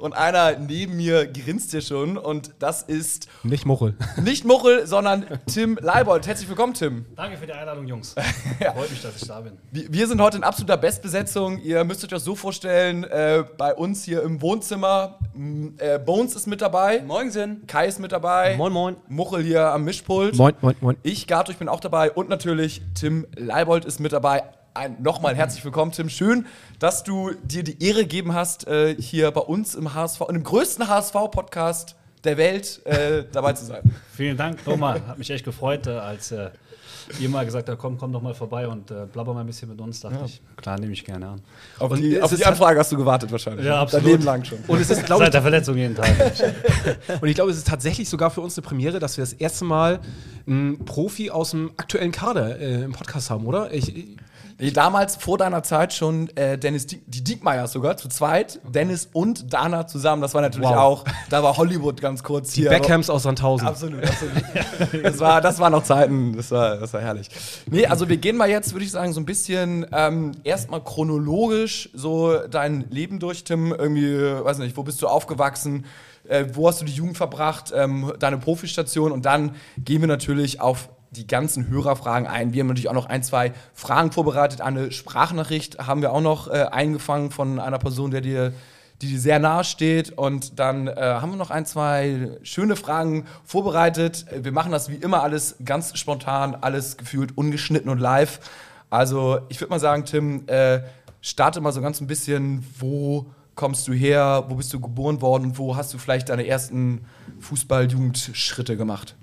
Und einer neben mir grinst hier schon und das ist Nicht Muchel. nicht Muchel, sondern Tim Leibold. Herzlich willkommen, Tim. Danke für die Einladung, Jungs. Freut mich, dass ich da bin. Wir sind heute in absoluter Bestbesetzung. Ihr müsst euch das so vorstellen, äh, bei uns hier im Wohnzimmer, äh, Bones ist mit dabei, Morgen Sinn. Kai ist mit dabei, Moin, moin. Muchel hier am Mischpult. Moin, moin, moin. Ich, Gato, ich bin auch dabei und natürlich Tim Leibold ist mit dabei. Nochmal herzlich willkommen, Tim. Schön, dass du dir die Ehre gegeben hast, äh, hier bei uns im HSV, in dem größten HSV-Podcast der Welt äh, dabei zu sein. Vielen Dank nochmal. Hat mich echt gefreut, äh, als äh, ihr mal gesagt habt, komm, komm doch mal vorbei und äh, blabber mal ein bisschen mit uns. Dachte ich, klar, nehme ich gerne an. Auf Und die, auf die Anfrage hast du gewartet wahrscheinlich. Ja, absolut. Dein Leben lang schon. Und es ist, glaube Seit der ich, Verletzung jeden Tag. und ich glaube, es ist tatsächlich sogar für uns eine Premiere, dass wir das erste Mal einen Profi aus dem aktuellen Kader äh, im Podcast haben, oder? Ich, Damals, vor deiner Zeit schon äh, Dennis, Die die Diekmeyers sogar, zu zweit. Dennis und Dana zusammen, das war natürlich Wow. auch, da war Hollywood ganz kurz die hier. Backhams aus Sandhausen. Absolut, absolut. Das, war, das waren noch Zeiten, das war, das war herrlich. Nee, also wir gehen mal jetzt, würde ich sagen, so ein bisschen ähm, erstmal chronologisch so dein Leben durch, Tim. Irgendwie, weiß nicht, wo bist du aufgewachsen? Äh, wo hast du die Jugend verbracht? Ähm, deine Profistation und dann gehen wir natürlich auf die ganzen Hörerfragen ein. Wir haben natürlich auch noch ein, zwei Fragen vorbereitet. Eine Sprachnachricht haben wir auch noch äh, eingefangen von einer Person, der dir die dir sehr nahe steht. Und dann äh, haben wir noch ein, zwei schöne Fragen vorbereitet. Äh, Wir machen das wie immer alles ganz spontan, alles gefühlt ungeschnitten und live. Also ich würde mal sagen, Tim, äh, starte mal so ganz ein bisschen, wo kommst du her, wo bist du geboren worden und wo hast du vielleicht deine ersten Fußball-Jugendschritte gemacht?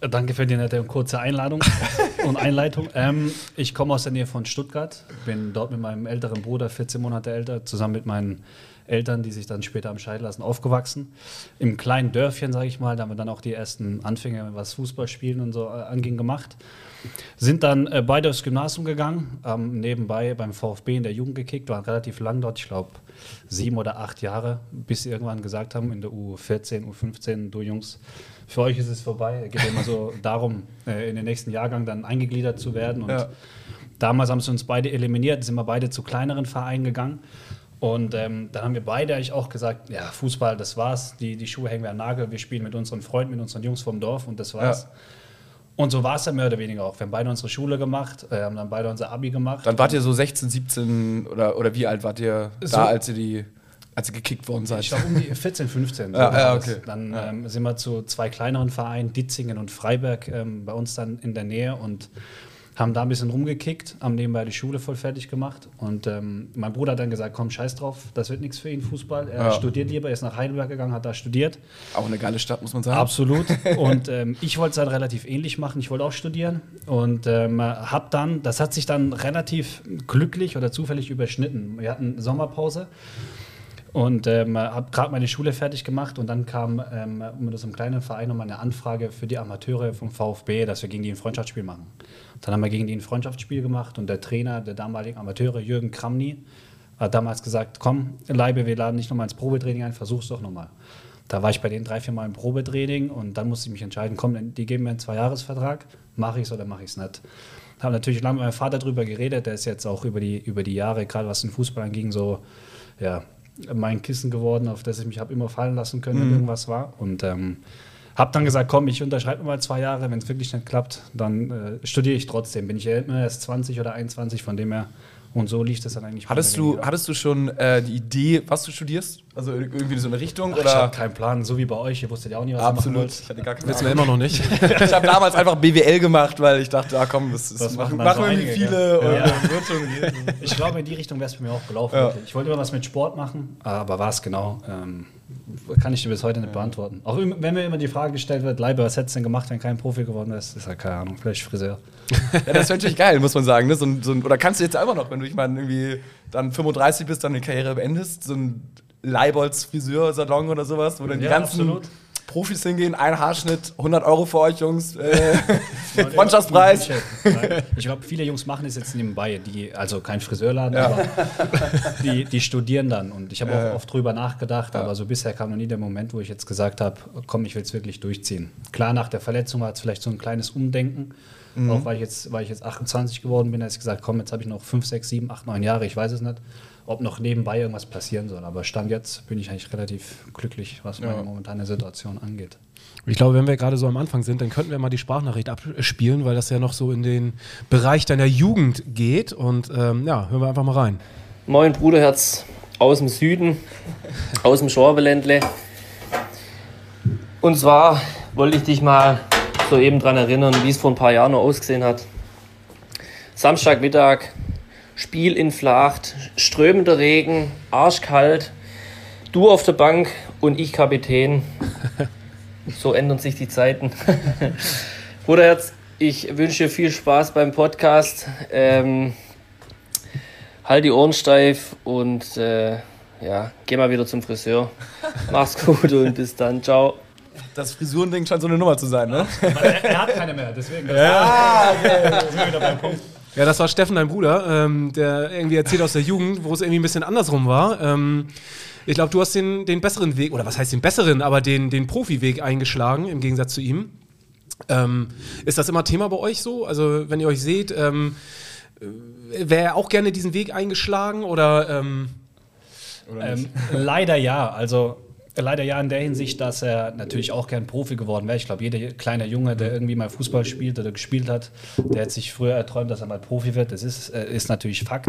Danke für die nette und kurze Einladung und Einleitung. Ähm, ich komme aus der Nähe von Stuttgart, bin dort mit meinem älteren Bruder, 14 Monate älter, zusammen mit meinen Eltern, die sich dann später am Scheiden lassen, aufgewachsen. Im kleinen Dörfchen, sage ich mal, da haben wir dann auch die ersten Anfänge, was Fußballspielen und so äh, anging, gemacht. Sind dann äh, beide aufs Gymnasium gegangen, ähm, nebenbei beim VfB in der Jugend gekickt, waren relativ lang dort, ich glaube sieben oder acht Jahre, bis sie irgendwann gesagt haben in der U14, U15, du Jungs, für euch ist es vorbei. Es geht immer so darum, äh, in den nächsten Jahrgang dann eingegliedert zu werden. Und Ja. damals haben sie uns beide eliminiert, sind wir beide zu kleineren Vereinen gegangen. Und ähm, dann haben wir beide eigentlich auch gesagt, ja, Fußball, das war's. Die, die Schuhe hängen wir an den Nagel. Wir spielen mit unseren Freunden, mit unseren Jungs vom Dorf und das war's. Ja. Und so war es dann mehr oder weniger auch. Wir haben beide unsere Schule gemacht, äh, haben dann beide unser Abi gemacht. Dann wart ihr so 16, 17 oder, oder wie alt wart ihr So- da, als ihr, die, als ihr gekickt worden seid? Ich glaube um die 14, 15. so Ja, war okay. Dann ähm, sind wir zu zwei kleineren Vereinen, Ditzingen und Freiberg, ähm, bei uns dann in der Nähe und haben da ein bisschen rumgekickt, haben nebenbei die Schule voll fertig gemacht. Und ähm, mein Bruder hat dann gesagt, komm, scheiß drauf, das wird nichts für ihn, Fußball. Er Ja. studiert lieber, er ist nach Heidelberg gegangen, hat da studiert. Auch eine geile Stadt, muss man sagen. Absolut. Und ähm, ich wollte es dann relativ ähnlich machen. Ich wollte auch studieren und ähm, habe dann, das hat sich dann relativ glücklich oder zufällig überschnitten. Wir hatten Sommerpause und ähm, habe gerade meine Schule fertig gemacht und dann kam ähm, mit einem kleinen Verein nochmal eine Anfrage für die Amateure vom VfB, dass wir gegen die ein Freundschaftsspiel machen. Dann haben wir gegen die ein Freundschaftsspiel gemacht und der Trainer der damaligen Amateure, Jürgen Kramny, hat damals gesagt, komm, Leibe, wir laden dich nochmal ins Probetraining ein, versuch's doch nochmal. Da war ich bei denen drei, vier Mal im Probetraining und dann musste ich mich entscheiden, komm, die geben mir einen Zweijahresvertrag, mache ich es oder mache ich es nicht. Habe natürlich lange mit meinem Vater darüber geredet, der ist jetzt auch über die, über die Jahre, gerade was den Fußball anging, so, ja, mein Kissen geworden, auf das ich mich habe immer fallen lassen können, wenn irgendwas war. Und ähm, habe dann gesagt, komm, ich unterschreibe mal zwei Jahre, wenn es wirklich nicht klappt, dann äh, studiere ich trotzdem. Bin ich ja immer erst 20 oder 21, von dem her. Und so lief das dann eigentlich. Hattest du, weniger. hattest du schon äh, die Idee, was du studierst? Also irgendwie so eine Richtung? Ach, Ich oder? habe keinen Plan, so wie bei euch. Ihr wusstet ja auch nie, was ihr machen Absolut. wollt. Ich hatte gar keine Wissen wir immer noch nicht. Ich habe damals einfach BWL gemacht, weil ich dachte, ah komm, das, das Das machen, machen irgendwie einige, viele. Ja. gehen. Ich glaube, in die Richtung wäre es bei mir auch gelaufen. Ja. Ich wollte immer was mit Sport machen, aber was genau, ähm, kann ich dir bis heute nicht beantworten. Auch wenn mir immer die Frage gestellt wird, Leiber, was hättest du denn gemacht, wenn kein Profi geworden wärst? Ist ja keine Ahnung, vielleicht Friseur. Ja, das wäre natürlich geil, muss man sagen. Ne? So ein, so ein, oder kannst du jetzt einfach noch, wenn du ich meine, irgendwie dann 35 bist, dann eine Karriere beendest, so ein Leibolds Friseursalon oder sowas, wo dann die Ja, ganzen absolut. Profis hingehen, ein Haarschnitt, 100 Euro für euch, Jungs. Äh, Freundschaftspreis. Ich glaube, viele Jungs machen es jetzt nebenbei, die, also kein Friseurladen, aber die, die studieren dann. Und ich habe auch oft drüber nachgedacht, aber so bisher kam noch nie der Moment, wo ich jetzt gesagt habe, komm, ich will es wirklich durchziehen. Klar, nach der Verletzung war es vielleicht so ein kleines Umdenken. Auch weil ich, jetzt, weil ich jetzt 28 geworden bin, habe ich gesagt, komm, jetzt habe ich noch 5, 6, 7, 8, 9 Jahre, ich weiß es nicht, ob noch nebenbei irgendwas passieren soll. Aber Stand jetzt bin ich eigentlich relativ glücklich, was meine momentane Situation angeht. Ich glaube, wenn wir gerade so am Anfang sind, dann könnten wir mal die Sprachnachricht abspielen, weil das ja noch so in den Bereich deiner Jugend geht. Und ähm, ja, hören wir einfach mal rein. Moin Bruderherz aus dem Süden, aus dem Schwabeländle. Und zwar wollte ich dich mal soeben daran erinnern, wie es vor ein paar Jahren noch ausgesehen hat. Samstagmittag, Spiel in Flacht, strömender Regen, arschkalt, du auf der Bank und ich Kapitän. So ändern sich die Zeiten. Bruderherz, ich wünsche dir viel Spaß beim Podcast. Ähm, halt die Ohren steif und äh, ja, geh mal wieder zum Friseur. Mach's gut und bis dann. Ciao. Das Frisurending scheint so eine Nummer zu sein, ne? er, er hat keine mehr, deswegen. Ja, sind wir wieder beim Punkt. Ja, das war Steffen, dein Bruder, ähm, der irgendwie erzählt aus der Jugend, wo es irgendwie ein bisschen andersrum war. Ähm, ich glaube, du hast den, den besseren Weg, oder was heißt den besseren, aber den, den Profiweg eingeschlagen, im Gegensatz zu ihm. Ähm, ist das immer Thema bei euch so? Also, wenn ihr euch seht, ähm, wäre er auch gerne diesen Weg eingeschlagen oder. Ähm, Ähm, leider ja. Also leider ja in der Hinsicht, dass er natürlich auch gern Profi geworden wäre. Ich glaube, jeder kleine Junge, der irgendwie mal Fußball spielt oder gespielt hat, der hat sich früher erträumt, dass er mal Profi wird. Das ist, äh, ist natürlich Fakt.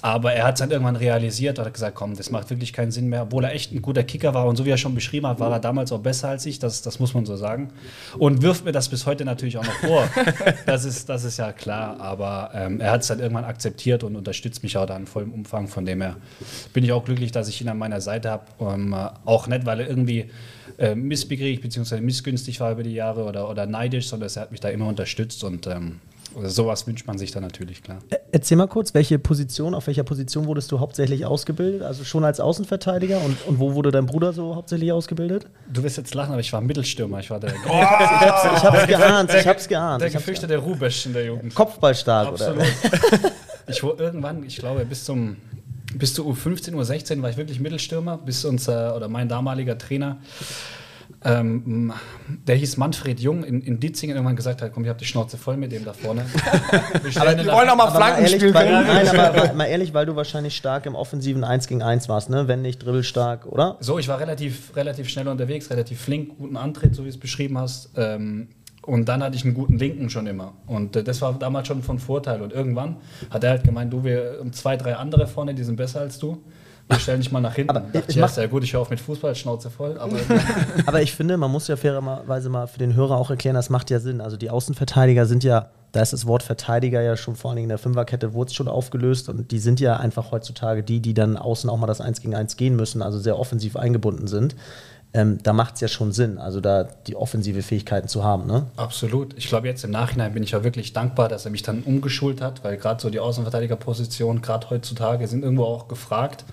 Aber er hat es dann irgendwann realisiert und hat gesagt, komm, das macht wirklich keinen Sinn mehr. Obwohl er echt ein guter Kicker war und so wie er schon beschrieben hat, war er damals auch besser als ich. Das, das muss man so sagen. Und wirft mir das bis heute natürlich auch noch vor. Das ist, das ist ja klar. Aber ähm, er hat es dann irgendwann akzeptiert und unterstützt mich auch da in vollem Umfang. Von dem her bin ich auch glücklich, dass ich ihn an meiner Seite habe. Ähm, äh, auch nicht, weil er irgendwie äh, missbegierig bzw. missgünstig war über die Jahre oder, oder neidisch, sondern er hat mich da immer unterstützt und ähm, sowas wünscht man sich dann natürlich, klar. Erzähl mal kurz, welche Position, auf welcher Position wurdest du hauptsächlich ausgebildet? Also schon als Außenverteidiger und, und wo wurde dein Bruder so hauptsächlich ausgebildet? Du wirst jetzt lachen, aber ich war Mittelstürmer. Ich war der, Ich hab's geahnt, ich hab's geahnt. der ich hab's gefürchtete Rubesch in der Jugend. geahnt. Kopfballstark, Absolut. oder? ich wurde irgendwann, ich glaube, bis zum bis zu U15, U16 war ich wirklich Mittelstürmer, bis unser oder mein damaliger Trainer, ähm, der hieß Manfred Jung in, in Ditzingen irgendwann gesagt hat, komm, ich habe die Schnauze voll mit dem da vorne. Wir da- wollen auch mal Aber Flanken ehrlich, spielen weil, nein, aber mal, mal ehrlich, weil du wahrscheinlich stark im offensiven 1 gegen 1 warst, ne? Wenn nicht dribbelstark, oder? So, ich war relativ, relativ schnell unterwegs, relativ flink, guten Antritt, so wie du es beschrieben hast. Ähm, und dann hatte ich einen guten Linken schon immer. Und äh, das war damals schon von Vorteil. Und irgendwann hat er halt gemeint, du, wir haben zwei, drei andere vorne, die sind besser als du. Wir stellen dich mal nach hinten. Aber ich, ja, ja gut, ich höre auf mit Fußball, Schnauze voll. Aber Aber ich finde, man muss ja fairerweise mal für den Hörer auch erklären, das macht ja Sinn. Also die Außenverteidiger sind ja, da ist das Wort Verteidiger ja schon vor allen Dingen in der Fünferkette, wurde es schon aufgelöst und die sind ja einfach heutzutage die, die dann außen auch mal das 1 gegen 1 gehen müssen, also sehr offensiv eingebunden sind. Ähm, da macht es ja schon Sinn, also da die offensive Fähigkeiten zu haben, ne? Absolut. Ich glaube, jetzt im Nachhinein bin ich ja wirklich dankbar, dass er mich dann umgeschult hat, weil gerade so die Außenverteidigerpositionen, gerade heutzutage, sind irgendwo auch gefragt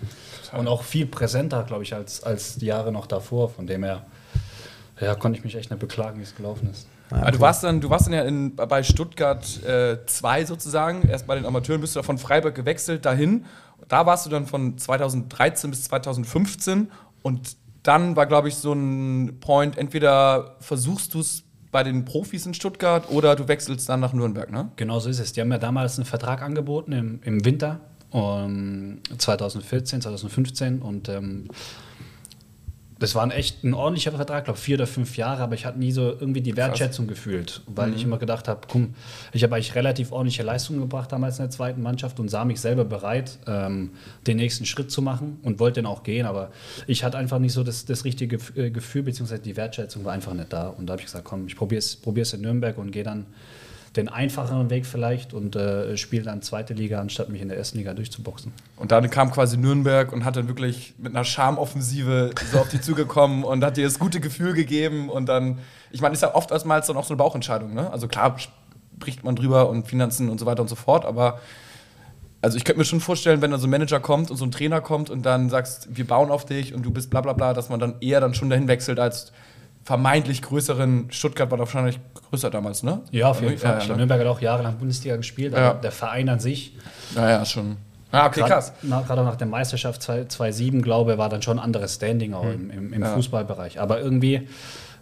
und auch viel präsenter, glaube ich, als, als die Jahre noch davor. Von dem her ja, konnte ich mich echt nicht beklagen, wie es gelaufen ist. Aber du warst dann, du warst dann ja in, bei Stuttgart 2 sozusagen, erst bei den Amateuren, bist du da von Freiburg gewechselt dahin. Da warst du dann von 2013 bis 2015 und dann war, glaube ich, so ein Point, entweder versuchst du es bei den Profis in Stuttgart oder du wechselst dann nach Nürnberg, ne? Genau so ist es. Die haben mir damals einen Vertrag angeboten im, im Winter um, 2014, 2015 und ähm, das war ein echt ein ordentlicher Vertrag, glaube vier oder fünf Jahre, aber ich hatte nie so irgendwie die Wertschätzung gefühlt, weil ich immer gedacht habe, komm, ich habe eigentlich relativ ordentliche Leistungen gebracht damals in der zweiten Mannschaft und sah mich selber bereit, ähm, den nächsten Schritt zu machen und wollte den auch gehen, aber ich hatte einfach nicht so das, das richtige äh, Gefühl, beziehungsweise die Wertschätzung war einfach nicht da und da habe ich gesagt, komm, ich probiere es in Nürnberg und gehe dann den einfacheren Weg vielleicht und äh, spiele dann zweite Liga, anstatt mich in der ersten Liga durchzuboxen. Und dann kam quasi Nürnberg und hat dann wirklich mit einer Charmoffensive so auf die zugekommen und hat dir das gute Gefühl gegeben und dann, ich meine, ist ja oft erstmals dann auch so eine Bauchentscheidung, ne? Also klar spricht man drüber und Finanzen und so weiter und so fort, aber also ich könnte mir schon vorstellen, wenn dann so ein Manager kommt und so ein Trainer kommt und dann sagst, wir bauen auf dich und du bist bla bla bla, dass man dann eher dann schon dahin wechselt, als vermeintlich größeren Stuttgart war doch wahrscheinlich größer damals, ne? Ja, auf jeden Ja, Fall. ja, ich glaube, ne? Nürnberg hat auch jahrelang Bundesliga gespielt, Ja. aber der Verein an sich, Naja, schon. Ah, okay, grad- krass. gerade auch nach der Meisterschaft 2007, glaube ich, war dann schon ein anderes Standing auch im, im, im Fußballbereich. Aber irgendwie,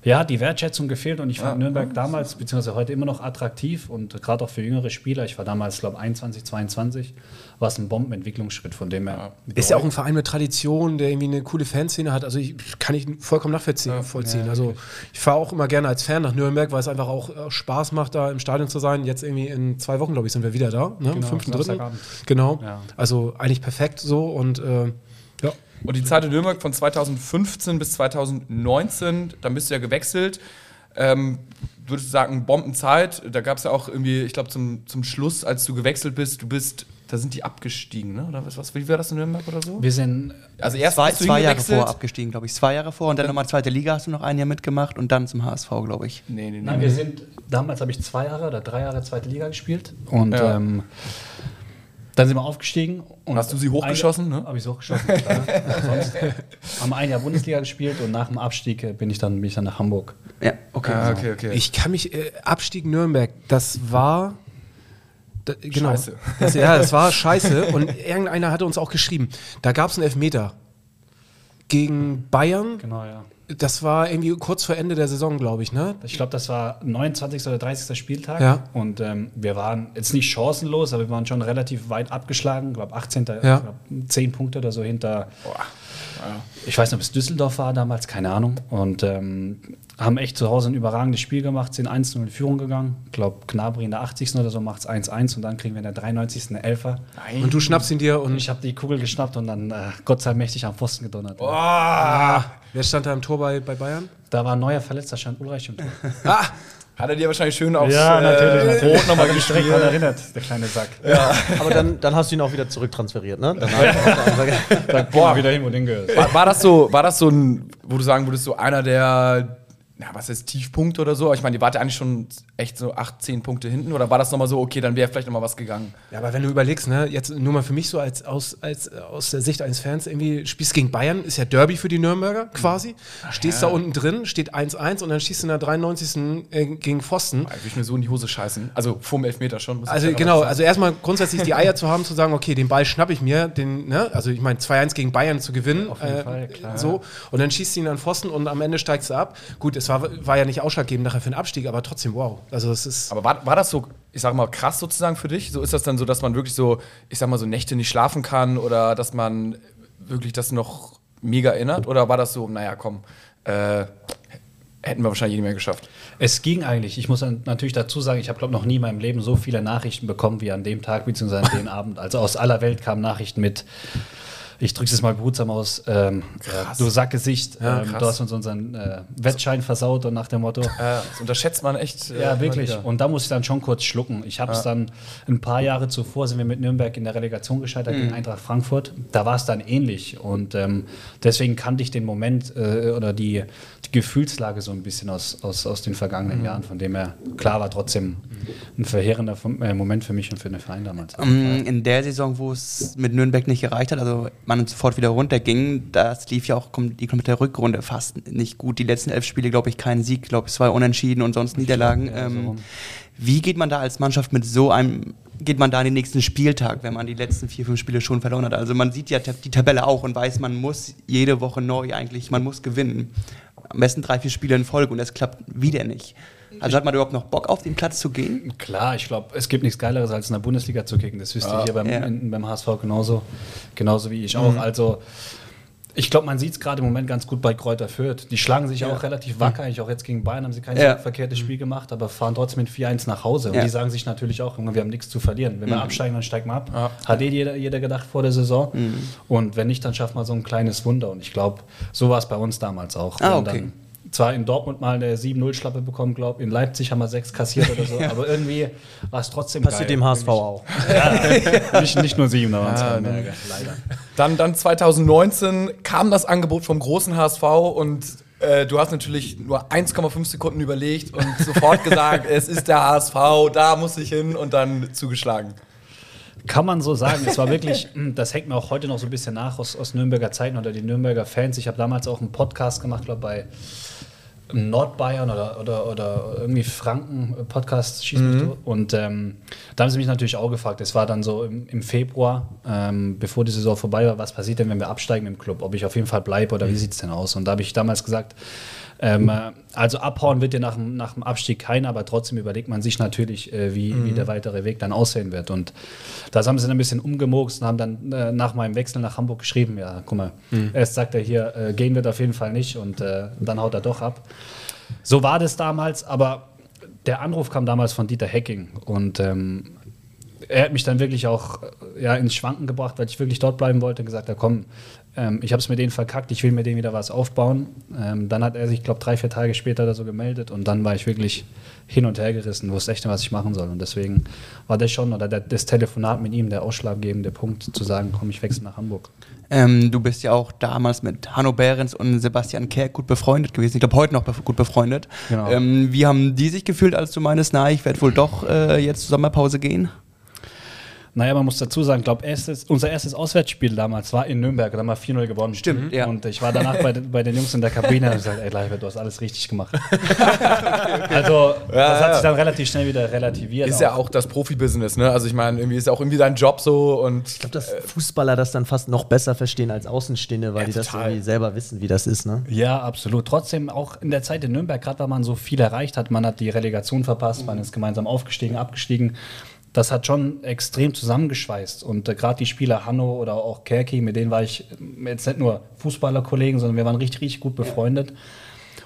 ja, die Wertschätzung gefehlt und ich fand Nürnberg damals, beziehungsweise heute immer noch attraktiv und gerade auch für jüngere Spieler, ich war damals, glaube ich, 21, 22, war es ein Bombenentwicklungsschritt, von dem her. Ist ja auch ein Verein mit Tradition, der irgendwie eine coole Fanszene hat. Also ich, kann ich vollkommen nachvollziehen. vollziehen. also ich fahre auch immer gerne als Fan nach Nürnberg, weil es einfach auch äh, Spaß macht, da im Stadion zu sein. Jetzt irgendwie in zwei Wochen, glaube ich, sind wir wieder da. Ne? Am Genau, 5.3. Samstagabend. Genau. Ja. Also eigentlich perfekt so und äh, ja. Und die Zeit in Nürnberg von 2015 bis 2019, dann bist du ja gewechselt. Ähm, würdest du sagen, Bombenzeit? Da gab es ja auch irgendwie, ich glaube, zum, zum Schluss, als du gewechselt bist, du bist, da sind die abgestiegen, ne? Oder was, was wie war das in Nürnberg oder so? Wir sind Also erst Zwei, zwei Jahre vor abgestiegen, glaube ich. Zwei Jahre vor und dann nochmal zweite Liga hast du noch ein Jahr mitgemacht und dann zum HSV, glaube ich. Nee, nee, nee. Nein, wir sind, damals habe ich zwei Jahre oder drei Jahre zweite Liga gespielt und Ja. ähm, dann sind wir aufgestiegen. Und Hast du sie hochgeschossen, ne? Habe ich sie hochgeschossen, haben wir ein Jahr Bundesliga gespielt und nach dem Abstieg bin ich dann, bin ich dann nach Hamburg. Ja, okay. Ah, okay, okay. Ich kann mich, äh, Abstieg Nürnberg, das war. Da, genau. Scheiße. Das, ja, das war scheiße. Und irgendeiner hatte uns auch geschrieben, da gab es einen Elfmeter gegen Bayern. Genau, ja. Das war irgendwie kurz vor Ende der Saison, glaube ich, ne? Ich glaube, das war 29. oder 30. Spieltag. Ja. Und ähm, wir waren jetzt nicht chancenlos, aber wir waren schon relativ weit abgeschlagen. Ich glaube, 18. Ja. Ich glaub, 10 Punkte oder so hinter. Ich weiß nicht, ob es Düsseldorf war damals, keine Ahnung. Und ähm, haben echt zu Hause ein überragendes Spiel gemacht, sind 1-0 in Führung gegangen. Ich glaube, Gnabry in der 80. oder so macht es 1-1 und dann kriegen wir in der 93. eine Elfer. Und du schnappst ihn dir Und und ich habe die Kugel geschnappt und dann äh, Gott sei mächtig am Pfosten gedonnert. wer stand da im Tor bei, bei Bayern? Da war ein neuer Verletzter, stand Ulreich im Tor. Hat er dir wahrscheinlich schön aufs Ja, natürlich, äh, natürlich. Brot nochmal gestrichen. dran erinnert, der kleine Sack. Aber dann, dann hast du ihn auch wieder zurücktransferiert, ne? Danach, Da boah, wieder hin, wo den gehört. War, war das so, war das so ein, wo du sagen würdest, so einer der, na, was ist Tiefpunkte oder so? Ich meine, die wart ja eigentlich schon echt so 8, 10 Punkte hinten oder war das nochmal so, okay, dann wäre vielleicht nochmal was gegangen? Ja, aber wenn du überlegst, ne, jetzt nur mal für mich so als aus, als, aus der Sicht eines Fans, irgendwie spielst gegen Bayern, ist ja Derby für die Nürnberger quasi. Stehst da unten drin, steht 1-1 und dann schießt du in der 93. äh, gegen Pfosten. Da würde ich mir so in die Hose scheißen. Also vorm Elfmeter schon. muss ich Also genau, sagen. also erstmal grundsätzlich die Eier zu haben, zu sagen, okay, den Ball schnapp ich mir, den, ne, also ich meine 2-1 gegen Bayern zu gewinnen, Auf jeden äh, Fall, klar. so, und dann schießt du ihn an Pfosten und am Ende steigst du ab. Gut, es war, war ja nicht ausschlaggebend nachher für den Abstieg, aber trotzdem, wow. Also es ist, Aber war, war das so, ich sag mal, krass sozusagen für dich? So ist das dann so, dass man wirklich so, ich sag mal, so Nächte nicht schlafen kann oder dass man wirklich das noch mega erinnert? Oder war das so, naja, komm, äh, hätten wir wahrscheinlich nicht mehr geschafft? Es ging eigentlich. Ich muss natürlich dazu sagen, ich habe, glaube noch nie in meinem Leben so viele Nachrichten bekommen wie an dem Tag bzw. an dem Abend. Also aus aller Welt kamen Nachrichten mit. Ich drücke es mal behutsam aus. Ähm, ja, du Sackgesicht, Ja, ähm, krass. du hast uns unseren äh, Wettschein versaut und nach dem Motto. Äh, das unterschätzt man echt. äh, Ja, wirklich. wieder. Und da muss ich dann schon kurz schlucken. Ich habe es dann ein paar Jahre zuvor, sind wir mit Nürnberg in der Relegation gescheitert Mhm. gegen Eintracht Frankfurt. Da war es dann ähnlich. Und ähm, deswegen kannte ich den Moment äh, oder die, die Gefühlslage so ein bisschen aus, aus, aus den Mhm. vergangenen Jahren. Von dem her, klar, war trotzdem ein verheerender äh, Moment für mich und für den Verein damals. Ähm, In der Saison, wo es mit Nürnberg nicht gereicht hat, also man sofort wieder runterging, das lief ja auch die komplette Rückrunde fast nicht gut. Die letzten elf Spiele, glaube ich, kein Sieg, glaube ich, zwei Unentschieden und sonst Niederlagen. ja, so ähm, wie geht man da als Mannschaft mit so einem, geht man da in den nächsten Spieltag, wenn man die letzten vier, fünf Spiele schon verloren hat? Also man sieht ja die Tabelle auch und weiß, man muss jede Woche neu eigentlich, man muss gewinnen. Am besten drei, vier Spiele in Folge und es klappt wieder nicht. Also hat man überhaupt noch Bock auf den Platz zu gehen? Klar, ich glaube, es gibt nichts Geileres, als in der Bundesliga zu kicken. Das wisst ihr hier beim, Ja. in, beim HSV genauso, genauso wie ich auch. Also, ich glaube, man sieht es gerade im Moment ganz gut bei Kräuter Fürth. Die schlagen sich auch relativ wacker. Eigentlich auch jetzt gegen Bayern haben sie kein Ja. verkehrtes Spiel gemacht, aber fahren trotzdem mit 4-1 nach Hause. Und Ja. die sagen sich natürlich auch, wir haben nichts zu verlieren. Wenn wir absteigen, dann steigen wir ab. Hat eh jeder, jeder gedacht vor der Saison. Und wenn nicht, dann schafft man so ein kleines Wunder. Und ich glaube, so war es bei uns damals auch. Ah, okay. Zwar in Dortmund mal eine 7-0-Schlappe bekommen, glaube In Leipzig haben wir sechs kassiert oder so, aber irgendwie war es trotzdem passiert geil. dem HSV auch. Nicht, nicht nur sieben, da waren es ja, nee. leider. Dann, dann 2019 kam das Angebot vom großen HSV und äh, du hast natürlich nur 1,5 Sekunden überlegt und sofort gesagt, es ist der HSV, da muss ich hin und dann zugeschlagen. Kann man so sagen. Es war wirklich, mh, das hängt mir auch heute noch so ein bisschen nach aus, aus Nürnberger Zeiten oder die Nürnberger Fans. Ich habe damals auch einen Podcast gemacht, glaube bei Nordbayern oder, oder, oder irgendwie Franken-Podcast schießt mich durch. Und ähm, da haben sie mich natürlich auch gefragt. Es war dann so im, im Februar, ähm, bevor die Saison vorbei war, was passiert denn, wenn wir absteigen im Club? Ob ich auf jeden Fall bleibe oder wie sieht es denn aus? Und da habe ich damals gesagt, ähm, äh, also abhauen wird ja nach, dem- nach dem Abstieg keiner, aber trotzdem überlegt man sich natürlich, äh, wie, wie der weitere Weg dann aussehen wird. Und das haben sie dann ein bisschen umgemurkst und haben dann äh, nach meinem Wechsel nach Hamburg geschrieben, ja, guck mal, erst sagt er hier, äh, gehen wird auf jeden Fall nicht und äh, dann haut er doch ab. So war das damals, aber der Anruf kam damals von Dieter Hecking und ähm, er hat mich dann wirklich auch äh, ja, ins Schwanken gebracht, weil ich wirklich dort bleiben wollte und gesagt hat, komm, ähm, ich habe es mit denen verkackt, ich will mit denen wieder was aufbauen. Ähm, dann hat er sich, glaube drei, vier Tage später oder so gemeldet und dann war ich wirklich hin und her gerissen, wusste echt nicht, was ich machen soll. Und deswegen war das schon, oder der, das Telefonat mit ihm der ausschlaggebende Punkt, zu sagen, komm, ich wechsle nach Hamburg. Ähm, du bist ja auch damals mit Hanno Behrens und Sebastian Kerk gut befreundet gewesen. Ich glaube, heute noch bef gut befreundet. Genau. Ähm, wie haben die sich gefühlt, als du meinst, na, ich werde wohl doch äh, jetzt zur Sommerpause gehen? Naja, man muss dazu sagen, glaube erstes, unser erstes Auswärtsspiel damals war in Nürnberg, da haben wir 4-0 gewonnen. Stimmt, ja. Und ich war danach bei, den- bei den Jungs in der Kabine und habe gesagt, ey Leibert, du hast alles richtig gemacht. also, das hat sich dann relativ schnell wieder relativiert. Ist ja auch das Profibusiness, ne? Also ich meine, irgendwie ist ja auch irgendwie dein Job so und Ich glaube, dass Fußballer das dann fast noch besser verstehen als Außenstehende, weil Ja, die das irgendwie selber wissen, wie das ist. Ne? Ja, absolut. Trotzdem auch in der Zeit in Nürnberg, gerade weil man so viel erreicht hat, man hat die Relegation verpasst, man ist gemeinsam aufgestiegen, abgestiegen. Das hat schon extrem zusammengeschweißt. Und äh, gerade die Spieler Hanno oder auch Kerki, mit denen war ich äh, jetzt nicht nur Fußballerkollegen, sondern wir waren richtig, richtig gut befreundet.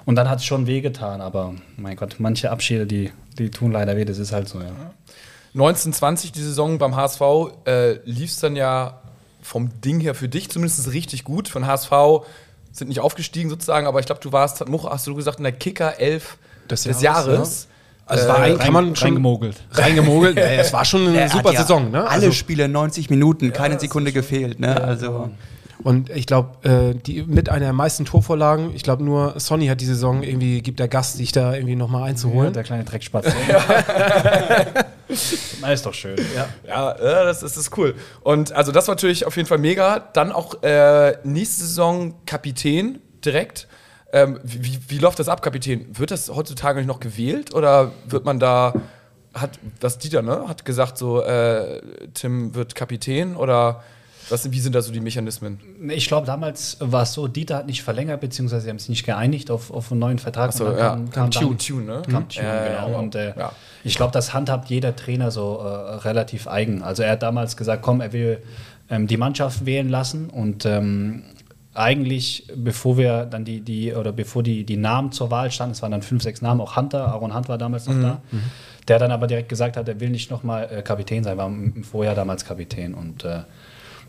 Und dann hat es schon wehgetan, aber mein Gott, manche Abschiede, die, die tun leider weh, das ist halt so, ja. 1920 die Saison beim HSV äh, lief es dann ja vom Ding her für dich zumindest richtig gut. Von HSV sind nicht aufgestiegen sozusagen, aber ich glaube, du warst, hat Much, hast du gesagt, in der Kicker 11 des, Des Jahres. Jahres, Also es war ein, kann man schon reingemogelt. reingemogelt. Ja, es war schon eine Er super ja Saison. Ne? Alle Also- Spiele 90 Minuten, keine Sekunde gefehlt. Ne? also Und ich glaube, äh, die mit einer der meisten Torvorlagen, ich glaube nur Sonny hat die Saison irgendwie, gibt der Gast, sich da irgendwie nochmal Ja, einzuholen. der kleine Dreckspatz. Na, ist doch schön. Ja. Ja, äh, das, das ist cool. Und also das war natürlich auf jeden Fall mega. Dann auch äh, nächste Saison Kapitän direkt. Ähm, wie, wie- läuft das ab, Kapitän? Wird das heutzutage noch gewählt oder wird man da, hat das Dieter, ne, hat gesagt so, äh, Tim wird Kapitän oder was, wie sind da so die Mechanismen? Ich glaube, damals war es so, Dieter hat nicht verlängert, beziehungsweise sie haben sich nicht geeinigt auf, auf einen neuen Vertrag. so, Und dann ja. kam, Kam Tune, Tune, ne? Kam Tune, ja, genau. ja. Und äh, Ja. ich glaube, das handhabt jeder Trainer so äh, relativ eigen. Also er hat damals gesagt, komm, er will ähm, die Mannschaft wählen lassen und ähm, eigentlich, bevor wir dann die, die oder bevor die, die Namen zur Wahl standen, es waren dann fünf, sechs Namen, auch Hunter, Aaron Hunt war damals Mhm. noch da, der dann aber direkt gesagt hat, er will nicht nochmal äh, Kapitän sein, war im Vorjahr damals Kapitän und äh,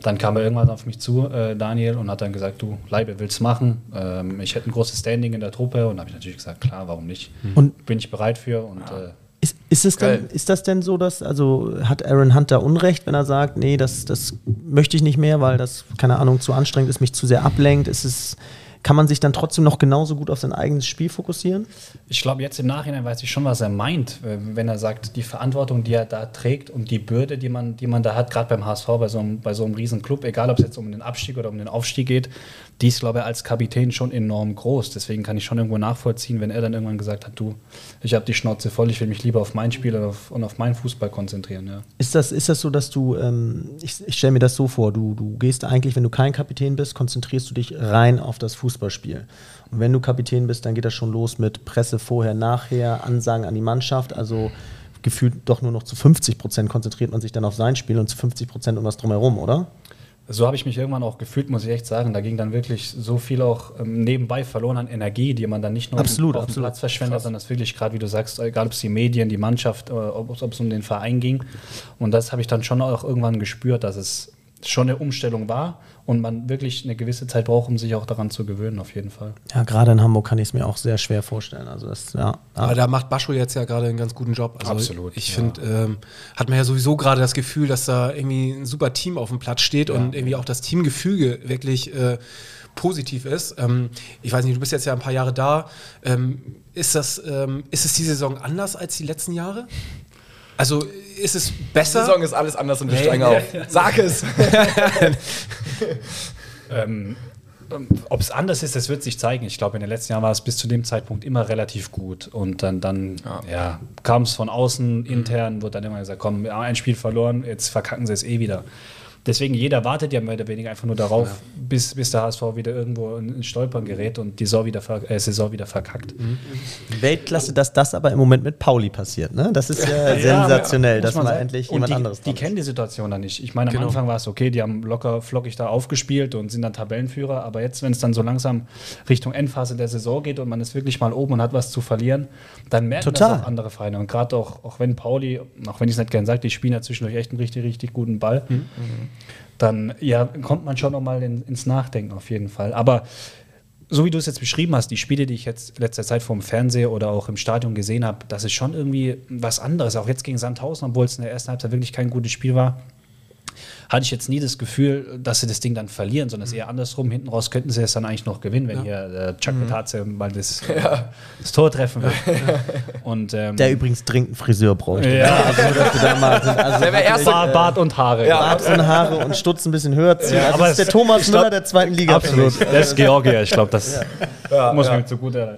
dann kam er irgendwann auf mich zu, äh, Daniel, und hat dann gesagt, du, Leibe, willst machen? Ähm, ich hätte ein großes Standing in der Truppe und habe ich natürlich gesagt, klar, warum nicht? Und- bin ich bereit für und äh, Ist, ist, es Geil. denn, ist das denn so, dass, also hat Aaron Hunter Unrecht, wenn er sagt, nee, das, das möchte ich nicht mehr, weil das, keine Ahnung, zu anstrengend ist, mich zu sehr ablenkt? Ist es, kann man sich dann trotzdem noch genauso gut auf sein eigenes Spiel fokussieren? Ich glaube, jetzt im Nachhinein weiß ich schon, was er meint, wenn er sagt, die Verantwortung, die er da trägt und die Bürde, die man, die man da hat, gerade beim HSV, bei so, einem, bei so einem riesen Club, egal ob es jetzt um den Abstieg oder um den Aufstieg geht, die ist, glaube ich, als Kapitän schon enorm groß. Deswegen kann ich schon irgendwo nachvollziehen, wenn er dann irgendwann gesagt hat, du, ich habe die Schnauze voll, ich will mich lieber auf mein Spiel und auf, und auf meinen Fußball konzentrieren. Ja. Ist das, ist das so, dass du, ähm, ich, ich stelle mir das so vor, du, du gehst eigentlich, wenn du kein Kapitän bist, konzentrierst du dich rein auf das Fußballspiel. Und wenn du Kapitän bist, dann geht das schon los mit Presse vorher, nachher, Ansagen an die Mannschaft. Also gefühlt doch nur noch zu 50 Prozent konzentriert man sich dann auf sein Spiel und zu 50 Prozent um was drumherum, oder? So habe ich mich irgendwann auch gefühlt, muss ich echt sagen. Da ging dann wirklich so viel auch ähm, nebenbei verloren an Energie, die man dann nicht nur Absolut, auf dem absolut. Platz verschwendet, sondern das wirklich gerade, wie du sagst, egal ob es die Medien, die Mannschaft, äh, ob es ob es um den Verein ging. Und das habe ich dann schon auch irgendwann gespürt, dass es schon eine Umstellung war und man wirklich eine gewisse Zeit braucht, um sich auch daran zu gewöhnen, auf jeden Fall. Ja, gerade in Hamburg kann ich es mir auch sehr schwer vorstellen. Also das, ja. Aber da macht Bascho jetzt ja gerade einen ganz guten Job. Also Absolut, Ich ja. finde, ähm, hat man ja sowieso gerade das Gefühl, dass da irgendwie ein super Team auf dem Platz steht und irgendwie auch das Teamgefüge wirklich äh, positiv ist. Ähm, ich weiß nicht, du bist jetzt ja ein paar Jahre da. Ähm, ist, das, ähm, ist es die Saison anders als die letzten Jahre? Also ist es Die besser? Saison ist alles anders und wir Nee. steigen auf. Sag es! Ähm, Ob es anders ist, das wird sich zeigen. Ich glaube, in den letzten Jahren war es bis zu dem Zeitpunkt immer relativ gut. Und dann, dann ja. kam es von außen, intern, wurde dann immer gesagt, komm, ja, ein Spiel verloren, jetzt verkacken sie es eh wieder. Deswegen, jeder wartet ja mehr oder weniger einfach nur darauf, bis, bis der HSV wieder irgendwo in in Stolpern gerät und die Saison wieder, ver äh, Saison wieder verkackt. Weltklasse, dass das aber im Moment mit Pauli passiert. Ne? Das ist ja, sensationell, muss dass man mal sagen. endlich Und jemand die, anderes Die kennen die Situation dann nicht. Ich meine, am Genau. Anfang war es okay, die haben locker flockig da aufgespielt und sind dann Tabellenführer. Aber jetzt, wenn es dann so langsam Richtung Endphase der Saison geht und man ist wirklich mal oben und hat was zu verlieren, dann merken Total. das auch andere Vereine. Und gerade auch, auch wenn Pauli, auch wenn ich es nicht gerne sage, die spielen ja zwischendurch echt einen richtig, richtig guten Ball, Mhm. Dann ja, kommt man schon noch mal in, ins Nachdenken auf jeden Fall. Aber so wie du es jetzt beschrieben hast, die Spiele, die ich jetzt letzter Zeit vom Fernseher oder auch im Stadion gesehen habe, das ist schon irgendwie was anderes. Auch jetzt gegen Sandhausen, obwohl es in der ersten Halbzeit wirklich kein gutes Spiel war, hatte ich jetzt nie das Gefühl, dass sie das Ding dann verlieren, sondern es ist eher andersrum. Hinten raus könnten sie es dann eigentlich noch gewinnen, wenn hier äh, Chuck Metaze mal das, äh, das Tor treffen will. Und, ähm, Der übrigens dringend einen Friseur bräuchte. Ja. Also, dass du da mal, also Der wäre erst Bart, Bart und Haare. Bart und Haare und Stutz ein bisschen höher ziehen. also aber das ist der Thomas glaub- Müller der zweiten Liga. Absolut. Das ist Georgier, ich glaube, das muss mir zugute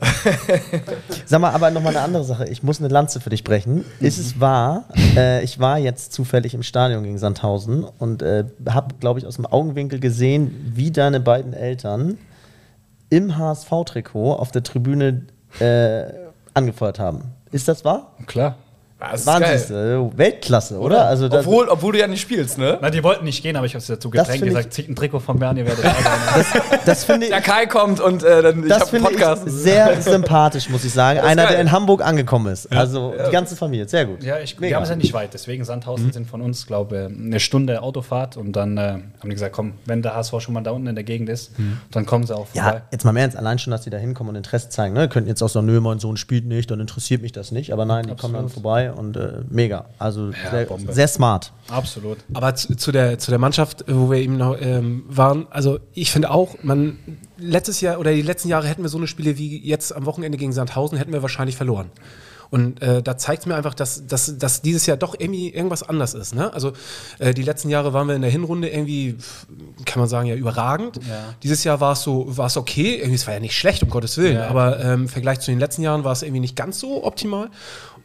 Sag mal, aber nochmal eine andere Sache. Ich muss eine Lanze für dich brechen. Ist es wahr? Äh, ich war jetzt zufällig im Stadion gegen Sandhausen und äh, habe, glaube ich, aus dem Augenwinkel gesehen, wie deine beiden Eltern im HSV-Trikot auf der Tribüne äh, angefeuert haben. Ist das wahr? Klar. Das ist Wahnsinn. geil. äh, Weltklasse, oder? Also das, Obwohl, obwohl du ja nicht spielst, ne? Na, die wollten nicht gehen, aber ich habe es dazu Das gedrängt, ich- gesagt, zieht ein Trikot von Bern, ihr werdet da sein. das finde ich. Der Kai kommt und äh, dann ich Das hab einen finde ich Podcast. sehr sympathisch, muss ich sagen. Einer, geil. der in Hamburg angekommen ist. Also die ganze Familie, sehr gut. Ja, ich, wir haben es ja nicht weit. Deswegen Sandhausen sind von uns, glaube ich, eine Stunde Autofahrt. Und dann äh, haben die gesagt, komm, wenn der HSV schon mal da unten in der Gegend ist, dann kommen sie auch vorbei. Ja, jetzt mal im Ernst, allein schon, dass die da hinkommen und Interesse zeigen. Ne? Könnten jetzt auch sagen, nö, mein Sohn spielt nicht, dann interessiert mich das nicht. Aber nein, die kommen dann vorbei und äh, mega. Also sehr, Bombe. sehr smart. Absolut. Aber zu, zu, der, zu der Mannschaft, wo wir eben noch ähm, waren, also ich finde auch, man letztes Jahr oder die letzten Jahre hätten wir so eine Spiele wie jetzt am Wochenende gegen Sandhausen, hätten wir wahrscheinlich verloren. Und äh, da zeigt es mir einfach, dass, dass, dass dieses Jahr doch irgendwie irgendwas anders ist. Ne? Also äh, die letzten Jahre waren wir in der Hinrunde irgendwie, kann man sagen, ja überragend. Dieses Jahr war es so, war es okay. Irgendwie, es war ja nicht schlecht, um Gottes Willen. Ja. Aber ähm, im Vergleich zu den letzten Jahren war es irgendwie nicht ganz so optimal.